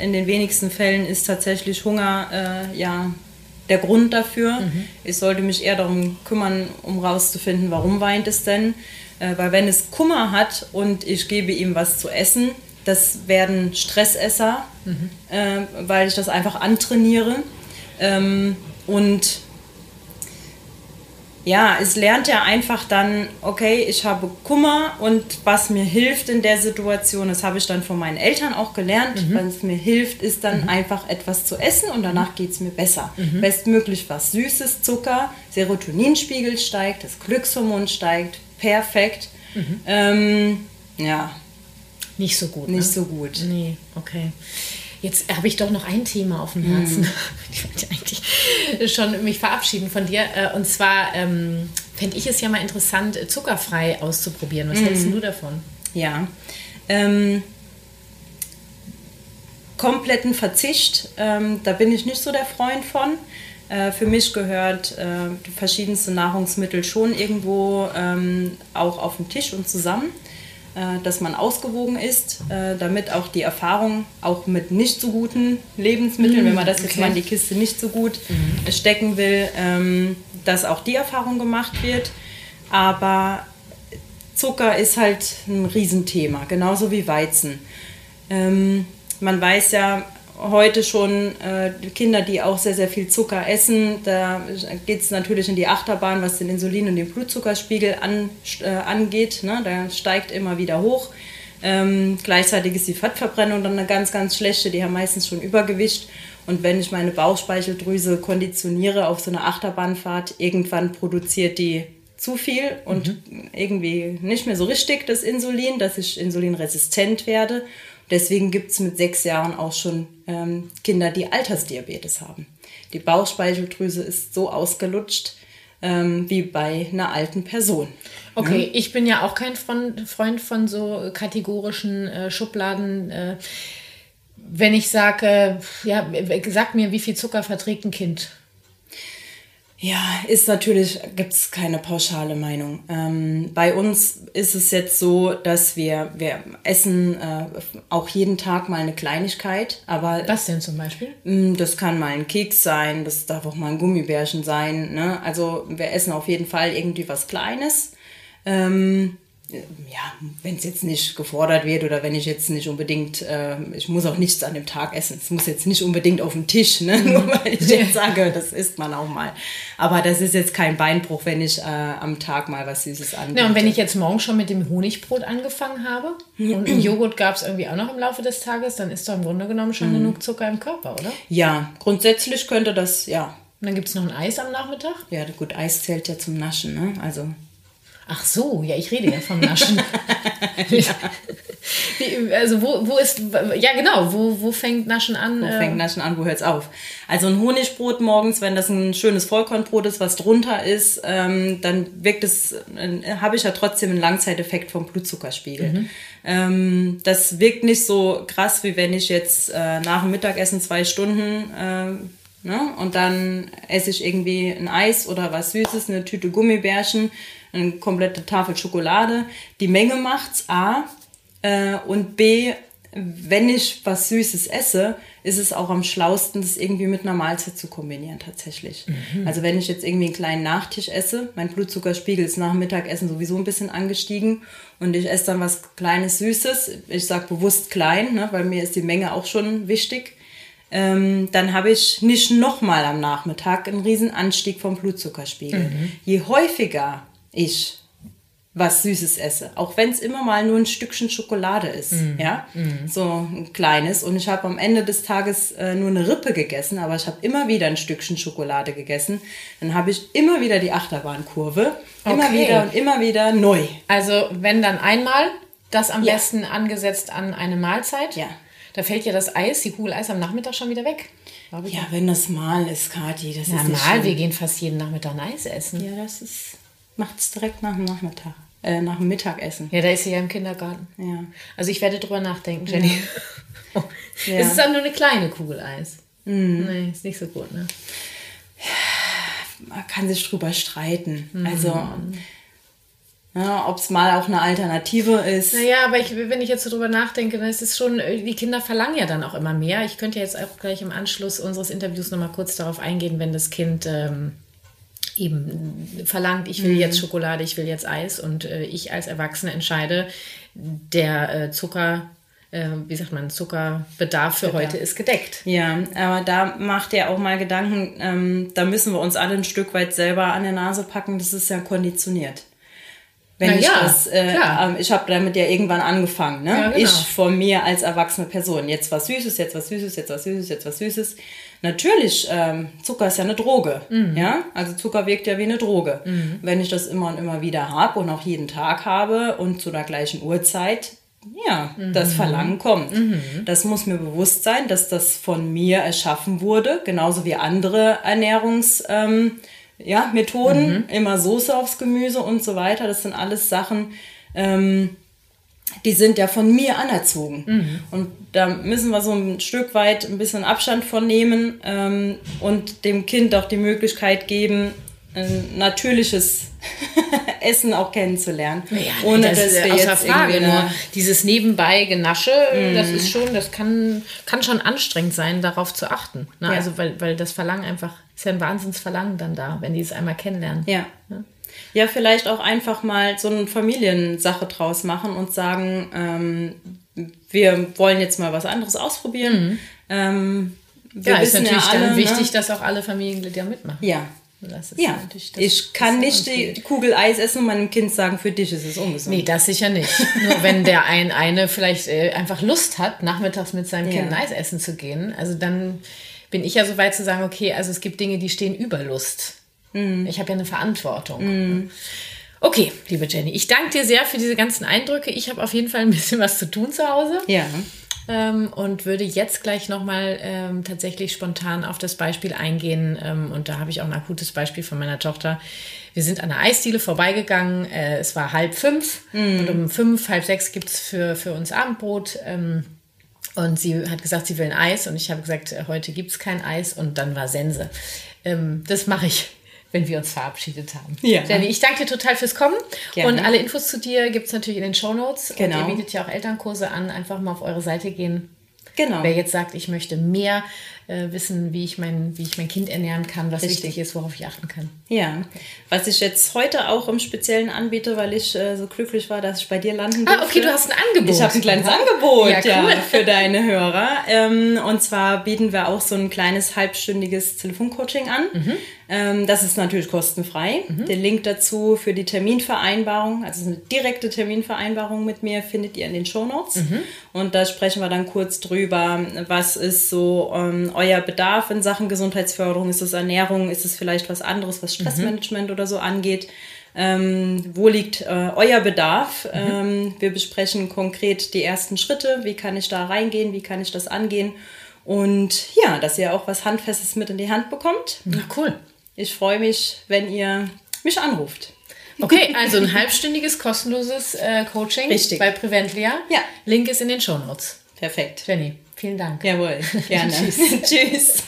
in den wenigsten Fällen ist tatsächlich Hunger äh, ja der Grund dafür. Mhm. Ich sollte mich eher darum kümmern, um rauszufinden, warum weint es denn. Äh, weil wenn es Kummer hat und ich gebe ihm was zu essen, das werden Stressesser, mhm. äh, weil ich das einfach antrainiere. Ähm, und ja, es lernt ja einfach dann, okay, ich habe Kummer und was mir hilft in der Situation, das habe ich dann von meinen Eltern auch gelernt, mhm. was mir hilft, ist dann mhm. einfach etwas zu essen und danach geht es mir besser. Mhm. Bestmöglich was Süßes, Zucker, Serotoninspiegel steigt, das Glückshormon steigt, perfekt. Mhm. Ähm, ja, Nicht so gut. Nicht ne? so gut. Nee, okay. Jetzt habe ich doch noch ein Thema auf dem Herzen. Ich wollte eigentlich schon mich verabschieden von dir. Äh, Und zwar ähm, fände ich es ja mal interessant, zuckerfrei auszuprobieren. Was hältst du davon? Ja. Ähm, kompletten Verzicht, ähm, da bin ich nicht so der Freund von. Äh, für mich gehört äh, verschiedenste Nahrungsmittel schon irgendwo ähm, auch auf den Tisch und zusammen, dass man ausgewogen ist, äh, damit auch die Erfahrung auch mit nicht so guten Lebensmitteln, wenn man das jetzt okay. mal in die Kiste nicht so gut stecken will, ähm, dass auch die Erfahrung gemacht wird. Aber Zucker ist halt ein Riesenthema, genauso wie Weizen. Ähm, man weiß ja heute schon, äh, Kinder, die auch sehr, sehr viel Zucker essen, da geht es natürlich in die Achterbahn, was den Insulin- und den Blutzuckerspiegel an, äh, angeht. Ne? Der steigt immer wieder hoch. Ähm, gleichzeitig ist die Fettverbrennung dann eine ganz, ganz schlechte. Die haben meistens schon Übergewicht. Und wenn ich meine Bauchspeicheldrüse konditioniere auf so eine Achterbahnfahrt, irgendwann produziert die zu viel und irgendwie nicht mehr so richtig das Insulin, dass ich insulinresistent werde. Deswegen gibt es mit sechs Jahren auch schon ähm, Kinder, die Altersdiabetes haben. Die Bauchspeicheldrüse ist so ausgelutscht ähm, wie bei einer alten Person. Okay, ich bin ja auch kein Freund, von so kategorischen äh, Schubladen. Äh, wenn ich sage, ja, sag mir, wie viel Zucker verträgt ein Kind? Ja, ist natürlich, gibt es keine pauschale Meinung. Ähm, bei uns ist es jetzt so, dass wir, wir essen äh, auch jeden Tag mal eine Kleinigkeit, aber Was denn zum Beispiel? Mm, Das kann mal ein Keks sein, das darf auch mal ein Gummibärchen sein. Ne? Also wir essen auf jeden Fall irgendwie was Kleines. Ähm, ja, wenn es jetzt nicht gefordert wird oder wenn ich jetzt nicht unbedingt, äh, ich muss auch nichts an dem Tag essen. Es muss jetzt nicht unbedingt auf dem Tisch, ne? nur weil ich jetzt sage, das isst man auch mal. Aber das ist jetzt kein Beinbruch, wenn ich äh, am Tag mal was Süßes anbiete. Ja, und wenn ich jetzt morgen schon mit dem Honigbrot angefangen habe und Joghurt gab es irgendwie auch noch im Laufe des Tages, dann ist doch im Grunde genommen schon genug Zucker im Körper, oder? ja, grundsätzlich könnte das, ja, Und dann gibt es noch ein Eis am Nachmittag? ja, gut, Eis zählt ja zum Naschen, ne? Also Ach so, ja, ich rede ja vom Naschen. Wie, also wo, wo ist, ja genau, wo, wo fängt Naschen an? Wo Äh, fängt Naschen an, wo hört's auf? Also ein Honigbrot morgens, wenn das ein schönes Vollkornbrot ist, was drunter ist, ähm, dann wirkt es, äh, habe ich ja trotzdem einen Langzeiteffekt vom Blutzuckerspiegel. Ähm, das wirkt nicht so krass, wie wenn ich jetzt äh, nach dem Mittagessen zwei Stunden ähm, Ne? Und dann esse ich irgendwie ein Eis oder was Süßes, eine Tüte Gummibärchen, eine komplette Tafel Schokolade. Die Menge macht's A. Äh, und B, wenn ich was Süßes esse, ist es auch am schlausten, das irgendwie mit einer Mahlzeit zu kombinieren tatsächlich. Also wenn ich jetzt irgendwie einen kleinen Nachtisch esse, mein Blutzuckerspiegel ist nach dem Mittagessen sowieso ein bisschen angestiegen und ich esse dann was Kleines Süßes, ich sage bewusst klein, ne, weil mir ist die Menge auch schon wichtig, ähm, dann habe ich nicht nochmal am Nachmittag einen riesen Anstieg vom Blutzuckerspiegel. Je häufiger ich was Süßes esse, auch wenn es immer mal nur ein Stückchen Schokolade ist, ja, so ein kleines und ich habe am Ende des Tages äh, nur eine Rippe gegessen, aber ich habe immer wieder ein Stückchen Schokolade gegessen, dann habe ich immer wieder die Achterbahnkurve, immer Okay. wieder und immer wieder neu. Also wenn dann einmal, das am Ja. besten angesetzt an eine Mahlzeit. Ja. Da fällt ja das Eis, die Kugel Eis am Nachmittag schon wieder weg. Ja, wenn das mal ist, Kathi, das ist nicht Normal, schlimm. wir gehen fast jeden Nachmittag ein Eis essen. Ja, das ist macht's direkt nach dem Nachmittag, äh, nach dem Mittagessen. Ja, da ist sie ja im Kindergarten. Ja. Also ich werde drüber nachdenken, Jenny. Ja. Es ist dann nur eine kleine Kugel Eis. Nee, ist nicht so gut, ne? man kann sich drüber streiten. Also, ja, ob es mal auch eine Alternative ist. Naja, aber ich, wenn ich jetzt so drüber nachdenke, dann ist es schon, die Kinder verlangen ja dann auch immer mehr. Ich könnte jetzt auch gleich im Anschluss unseres Interviews nochmal kurz darauf eingehen, wenn das Kind ähm, eben verlangt, ich will jetzt Schokolade, ich will jetzt Eis und äh, ich als Erwachsene entscheide, der äh, Zucker, äh, wie sagt man, Zuckerbedarf für heute ist gedeckt. Ja, aber da macht er auch mal Gedanken, ähm, da müssen wir uns alle ein Stück weit selber an der Nase packen, das ist ja konditioniert. Wenn Na ich ja, das, äh, ähm, ich habe damit ja irgendwann angefangen, ne? Ja, genau. Ich von mir als erwachsene Person. Jetzt was Süßes, jetzt was Süßes, jetzt was Süßes, jetzt was Süßes. Natürlich, ähm, Zucker ist ja eine Droge, Mhm. ja? Also Zucker wirkt ja wie eine Droge. Wenn ich das immer und immer wieder habe und auch jeden Tag habe und zu der gleichen Uhrzeit, ja, das Verlangen kommt. Das muss mir bewusst sein, dass das von mir erschaffen wurde, genauso wie andere Ernährungs, ähm, ja, Methoden, immer Soße aufs Gemüse und so weiter. Das sind alles Sachen, ähm, die sind ja von mir anerzogen. Und da müssen wir so ein Stück weit ein bisschen Abstand von nehmen ähm, und dem Kind auch die Möglichkeit geben, ein natürliches Essen auch kennenzulernen. Ja, ohne das dass wir jetzt Frage. irgendwie eine- Nur dieses nebenbei Genasche, das ist schon, das kann, kann schon anstrengend sein, darauf zu achten. Ne? Ja. Also weil, weil das Verlangen einfach, ist ja ein Wahnsinnsverlangen dann da, wenn die es einmal kennenlernen. Ja. Ja, vielleicht auch einfach mal so eine Familiensache draus machen und sagen, ähm, wir wollen jetzt mal was anderes ausprobieren. Ähm, Mhm. Ja, ist natürlich ja alle, dann wichtig, Ne? dass auch alle Familienmitglieder mitmachen. Ja. Ja, ich kann nicht die Kugel Eis essen und meinem Kind sagen, für dich ist es ungesund. Nee, das sicher nicht. Nur wenn der ein eine vielleicht äh, einfach Lust hat, nachmittags mit seinem Kind Ja. Eis essen zu gehen, also dann bin ich ja so weit zu sagen, okay, also es gibt Dinge, die stehen über Lust. Mhm. Ich habe ja eine Verantwortung. Okay, liebe Jenny, ich danke dir sehr für diese ganzen Eindrücke. Ich habe auf jeden Fall ein bisschen was zu tun zu Hause. Ja. Ähm, und würde jetzt gleich nochmal ähm, tatsächlich spontan auf das Beispiel eingehen. Ähm, und da habe ich auch ein akutes Beispiel von meiner Tochter. Wir sind an der Eisdiele vorbeigegangen. Äh, es war halb fünf und um fünf, halb sechs gibt's für, für uns Abendbrot. Ähm, und sie hat gesagt, sie will ein Eis. Und ich habe gesagt, heute gibt's kein Eis. Und dann war Sense. Ähm, das mache ich, wenn wir uns verabschiedet haben. Ja. Jenny, ich danke dir total fürs Kommen. Gerne. Und alle Infos zu dir gibt's natürlich in den Shownotes. Genau. Und ihr bietet ja auch Elternkurse an. Einfach mal auf eure Seite gehen. Genau. Wer jetzt sagt, ich möchte mehr äh, wissen, wie ich, mein, wie ich mein Kind ernähren kann, was Richtig. wichtig ist, worauf ich achten kann. Ja, was ich jetzt heute auch im Speziellen anbiete, weil ich äh, so glücklich war, dass ich bei dir landen durfte. Ah, okay, du hast ein Angebot. Ich habe ein kleines Angebot Ja, ja, cool. für deine Hörer. Ähm, und zwar bieten wir auch so ein kleines halbstündiges Telefoncoaching an. Mhm. Ähm, das ist natürlich kostenfrei. Den Link dazu für die Terminvereinbarung, also eine direkte Terminvereinbarung mit mir, findet ihr in den Shownotes. Mhm. Und da sprechen wir dann kurz drüber, was ist so ähm, euer Bedarf in Sachen Gesundheitsförderung? Ist es Ernährung? Ist es vielleicht was anderes, was Stressmanagement oder so angeht? Ähm, wo liegt äh, euer Bedarf? Ähm, wir besprechen konkret die ersten Schritte. Wie kann ich da reingehen? Wie kann ich das angehen? Und ja, dass ihr auch was Handfestes mit in die Hand bekommt. Na cool. Ich freue mich, wenn ihr mich anruft. Okay, also ein halbstündiges kostenloses äh, Coaching Richtig. bei Preventlia. Ja. Link ist in den Shownotes. Perfekt. Jenny, vielen Dank. Jawohl, gerne. Tschüss.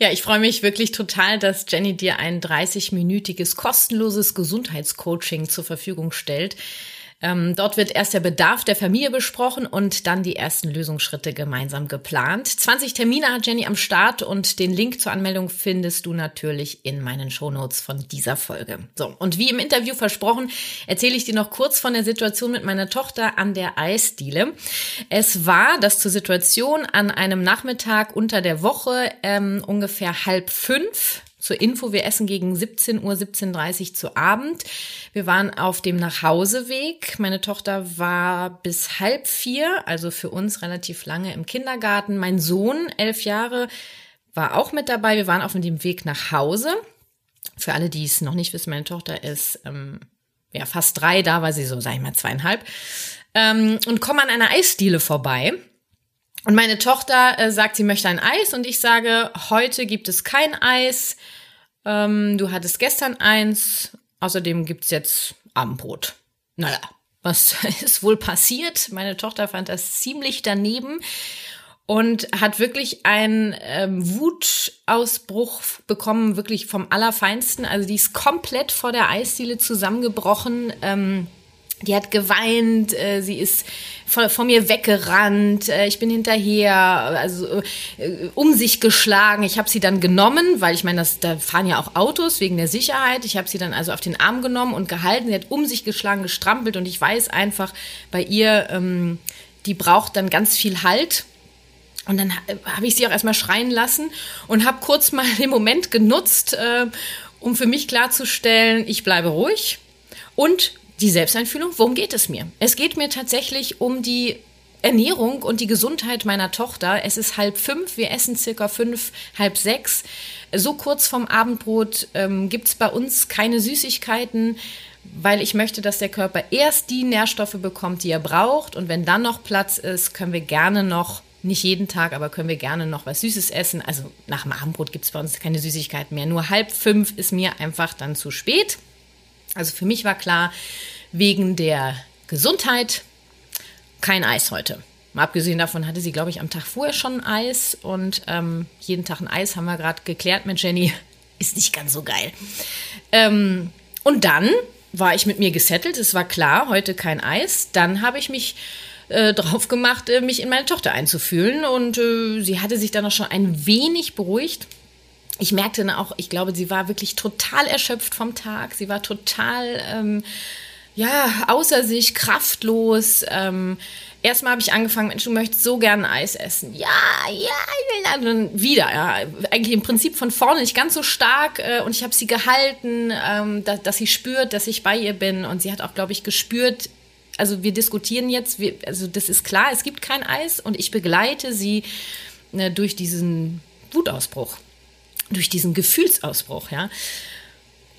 Ja, ich freue mich wirklich total, dass Jenny dir ein 30-minütiges kostenloses Gesundheitscoaching zur Verfügung stellt. Ähm, dort wird erst der Bedarf der Familie besprochen und dann die ersten Lösungsschritte gemeinsam geplant. 20 Termine hat Jenny am Start und den Link zur Anmeldung findest du natürlich in meinen Shownotes von dieser Folge. So, und wie im Interview versprochen, erzähle ich dir noch kurz von der Situation mit meiner Tochter an der Eisdiele. Es war das zur Situation an einem Nachmittag unter der Woche ähm, ungefähr halb fünf. Zur Info, wir essen gegen 17 Uhr, 17.30 Uhr zu Abend. Wir waren auf dem Nachhauseweg. Meine Tochter war bis halb vier, also für uns relativ lange im Kindergarten. Mein Sohn, elf Jahre, war auch mit dabei. Wir waren auf dem Weg nach Hause. Für alle, die es noch nicht wissen, meine Tochter ist ähm, ja fast drei, da war sie so, sag ich mal, zweieinhalb. Ähm, und kommen an einer Eisdiele vorbei. Und meine Tochter äh, sagt, sie möchte ein Eis und ich sage, heute gibt es kein Eis. Ähm, du hattest gestern eins. Außerdem gibt's jetzt Abendbrot. Naja, was ist wohl passiert? Meine Tochter fand das ziemlich daneben und hat wirklich einen ähm, Wutausbruch bekommen, wirklich vom Allerfeinsten. Also die ist komplett vor der Eisdiele zusammengebrochen. Ähm, die hat geweint, äh, sie ist vor, vor mir weggerannt, äh, ich bin hinterher, also äh, um sich geschlagen. Ich habe sie dann genommen, weil ich meine, da fahren ja auch Autos wegen der Sicherheit. Ich habe sie dann also auf den Arm genommen und gehalten. Sie hat um sich geschlagen, gestrampelt und ich weiß einfach bei ihr, ähm, die braucht dann ganz viel Halt. Und dann ha- habe ich sie auch erstmal schreien lassen und habe kurz mal den Moment genutzt, äh, um für mich klarzustellen, ich bleibe ruhig. Und die Selbsteinfühlung, worum geht es mir? Es geht mir tatsächlich um die Ernährung und die Gesundheit meiner Tochter. Es ist halb fünf, wir essen circa fünf, halb sechs. So kurz vom Abendbrot ähm, gibt's bei uns keine Süßigkeiten. weil ich möchte, dass der Körper erst die Nährstoffe bekommt, die er braucht. Und wenn dann noch Platz ist, können wir gerne noch, nicht jeden Tag, aber können wir gerne noch was Süßes essen. Also nach dem Abendbrot gibt es bei uns keine Süßigkeiten mehr. Nur halb fünf ist mir einfach dann zu spät. Also für mich war klar, wegen der Gesundheit kein Eis heute. Mal abgesehen davon hatte sie, glaube ich, am Tag vorher schon Eis und ähm, jeden Tag ein Eis haben wir gerade geklärt mit Jenny. Ist nicht ganz so geil. Ähm, und dann war ich mit mir gesettelt. Es war klar, heute kein Eis. Dann habe ich mich äh, drauf gemacht, äh, mich in meine Tochter einzufühlen. Und äh, sie hatte sich dann auch schon ein wenig beruhigt. Ich merkte dann auch, ich glaube, sie war wirklich total erschöpft vom Tag. Sie war total, ähm, ja, außer sich, kraftlos. Ähm, Erstmal habe ich angefangen, Mensch, du möchtest so gerne Eis essen. Ja, ja, ich will dann wieder, ja. Eigentlich im Prinzip von vorne nicht ganz so stark. Äh, und ich habe sie gehalten, ähm, da, dass sie spürt, dass ich bei ihr bin. Und sie hat auch, glaube ich, gespürt, also wir diskutieren jetzt, wir, also das ist klar, es gibt kein Eis. Und ich begleite sie ne, durch diesen Wutausbruch, durch diesen Gefühlsausbruch, ja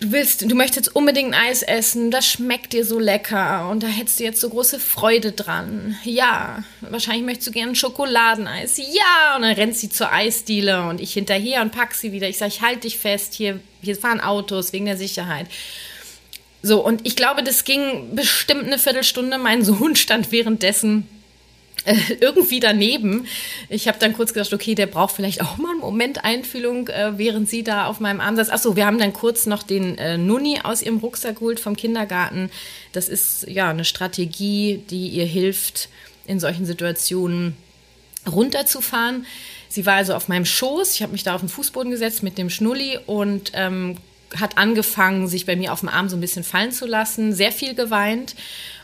du willst, du möchtest unbedingt Eis essen, das schmeckt dir so lecker und da hättest du jetzt so große Freude dran. Ja, wahrscheinlich möchtest du gerne Schokoladeneis. Ja, und dann rennt sie zur Eisdiele und ich hinterher und pack sie wieder. Ich sage, ich halte dich fest, hier, hier fahren Autos wegen der Sicherheit. So, und ich glaube, das ging bestimmt eine Viertelstunde. Mein Sohn stand währenddessen äh, irgendwie daneben. Ich habe dann kurz gedacht, okay, der braucht vielleicht auch mal einen Moment Einfühlung, äh, während sie da auf meinem Arm saß. Achso, wir haben dann kurz noch den äh, Nunni aus ihrem Rucksack geholt vom Kindergarten. Das ist ja eine Strategie, die ihr hilft, in solchen Situationen runterzufahren. Sie war also auf meinem Schoß. Ich habe mich da auf den Fußboden gesetzt mit dem Schnulli und ähm, hat angefangen, sich bei mir auf dem Arm so ein bisschen fallen zu lassen, sehr viel geweint.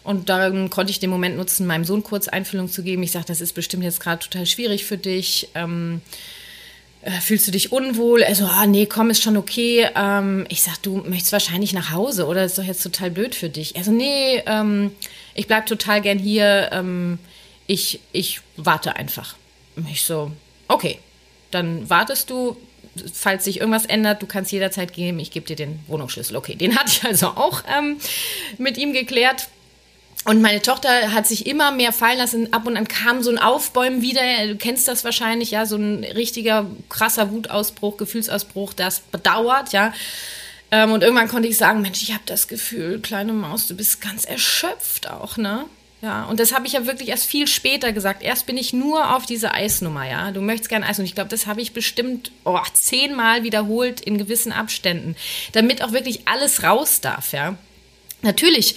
Und dann konnte ich den Moment nutzen, meinem Sohn kurz Einfühlung zu geben. Ich sage, das ist bestimmt jetzt gerade total schwierig für dich. Ähm, äh, fühlst du dich unwohl? Also, ah, nee, komm, ist schon okay. Ähm, ich sage, du möchtest wahrscheinlich nach Hause oder ist doch jetzt total blöd für dich. Also, nee, ähm, ich bleib total gern hier. Ähm, ich, ich warte einfach. Ich so, okay, dann wartest du, falls sich irgendwas ändert, du kannst jederzeit gehen, ich gebe dir den Wohnungsschlüssel. Okay, den hatte ich also auch ähm, mit ihm geklärt. Und meine Tochter hat sich immer mehr fallen lassen. Ab und an kam so ein Aufbäumen wieder. Du kennst das wahrscheinlich, ja, so ein richtiger krasser Wutausbruch, Gefühlsausbruch, das bedauert, ja. Ähm, und irgendwann konnte ich sagen, Mensch, ich habe das Gefühl, kleine Maus, du bist ganz erschöpft auch, ne? Ja, und das habe ich ja wirklich erst viel später gesagt. Erst bin ich nur auf diese Eisnummer, ja. Du möchtest gerne Eis. Und ich glaube, das habe ich bestimmt oh, zehnmal wiederholt in gewissen Abständen, damit auch wirklich alles raus darf, ja. Natürlich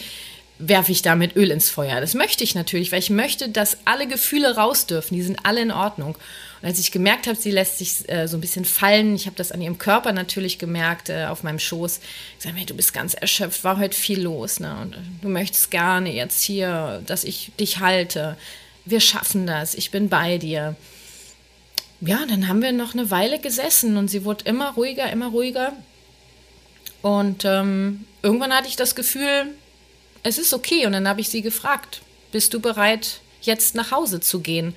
werfe ich damit Öl ins Feuer. Das möchte ich natürlich, weil ich möchte, dass alle Gefühle raus dürfen. Die sind alle in Ordnung. Und als ich gemerkt habe, sie lässt sich äh, so ein bisschen fallen, ich habe das an ihrem Körper natürlich gemerkt, äh, auf meinem Schoß, ich sage, hey, du bist ganz erschöpft, war heute viel los. Ne? Und äh, du möchtest gerne jetzt hier, dass ich dich halte. Wir schaffen das, ich bin bei dir. Ja, dann haben wir noch eine Weile gesessen und sie wurde immer ruhiger, immer ruhiger. Und ähm, irgendwann hatte ich das Gefühl, es ist okay. Und dann habe ich sie gefragt, bist du bereit, jetzt nach Hause zu gehen?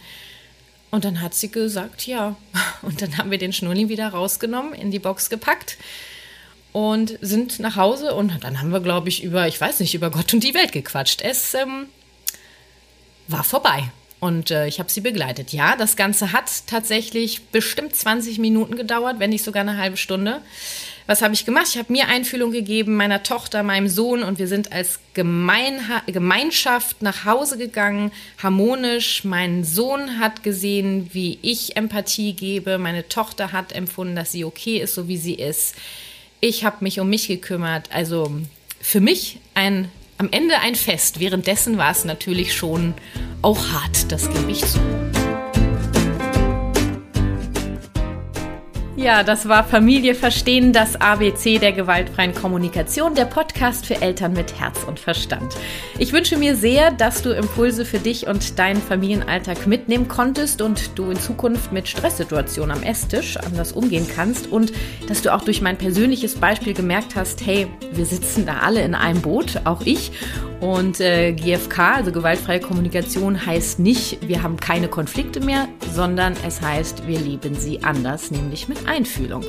Und dann hat sie gesagt, ja. Und dann haben wir den Schnulli wieder rausgenommen, in die Box gepackt und sind nach Hause. Und dann haben wir, glaube ich, über, ich weiß nicht, über Gott und die Welt gequatscht. Es ähm, war vorbei. Und äh, ich habe sie begleitet. Ja, das Ganze hat tatsächlich bestimmt 20 Minuten gedauert, wenn nicht sogar eine halbe Stunde was habe ich gemacht? Ich habe mir Einfühlung gegeben, meiner Tochter, meinem Sohn und wir sind als Gemeinha Gemeinschaft nach Hause gegangen, harmonisch. Mein Sohn hat gesehen, wie ich Empathie gebe. Meine Tochter hat empfunden, dass sie okay ist, so wie sie ist. Ich habe mich um mich gekümmert. Also für mich ein am Ende ein Fest. Währenddessen war es natürlich schon auch hart, das gebe ich zu. Ja, das war Familie verstehen, das ABC der gewaltfreien Kommunikation, der Podcast für Eltern mit Herz und Verstand. Ich wünsche mir sehr, dass du Impulse für dich und deinen Familienalltag mitnehmen konntest und du in Zukunft mit Stresssituationen am Esstisch anders umgehen kannst und dass du auch durch mein persönliches Beispiel gemerkt hast, hey, wir sitzen da alle in einem Boot, auch ich und äh, GFK, also gewaltfreie Kommunikation, heißt nicht, wir haben keine Konflikte mehr, sondern es heißt, wir leben sie anders, nämlich mit Einfühlung.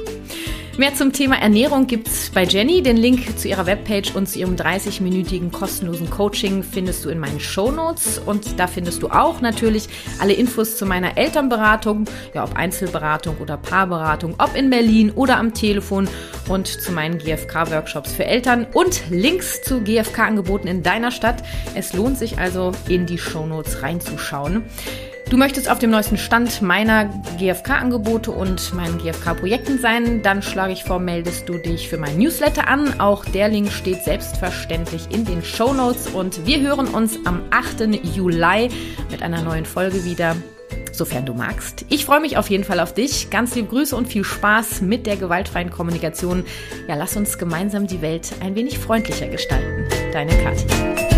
Mehr zum Thema Ernährung gibt's bei Jenny. Den Link zu ihrer Webpage und zu ihrem 30-minütigen kostenlosen Coaching findest du in meinen Show Notes. Und da findest du auch natürlich alle Infos zu meiner Elternberatung, ja, ob Einzelberatung oder Paarberatung, ob in Berlin oder am Telefon und zu meinen GFK-Workshops für Eltern und Links zu GFK-Angeboten in deiner Stadt. Es lohnt sich also, in die Show Notes reinzuschauen. Du möchtest auf dem neuesten Stand meiner GFK-Angebote und meinen GFK-Projekten sein, dann schlage ich vor, meldest du dich für meinen Newsletter an. Auch der Link steht selbstverständlich in den Show Notes und wir hören uns am 8. Juli mit einer neuen Folge wieder sofern du magst. Ich freue mich auf jeden Fall auf dich. Ganz liebe Grüße und viel Spaß mit der gewaltfreien Kommunikation. Ja, lass uns gemeinsam die Welt ein wenig freundlicher gestalten. Deine Kathi.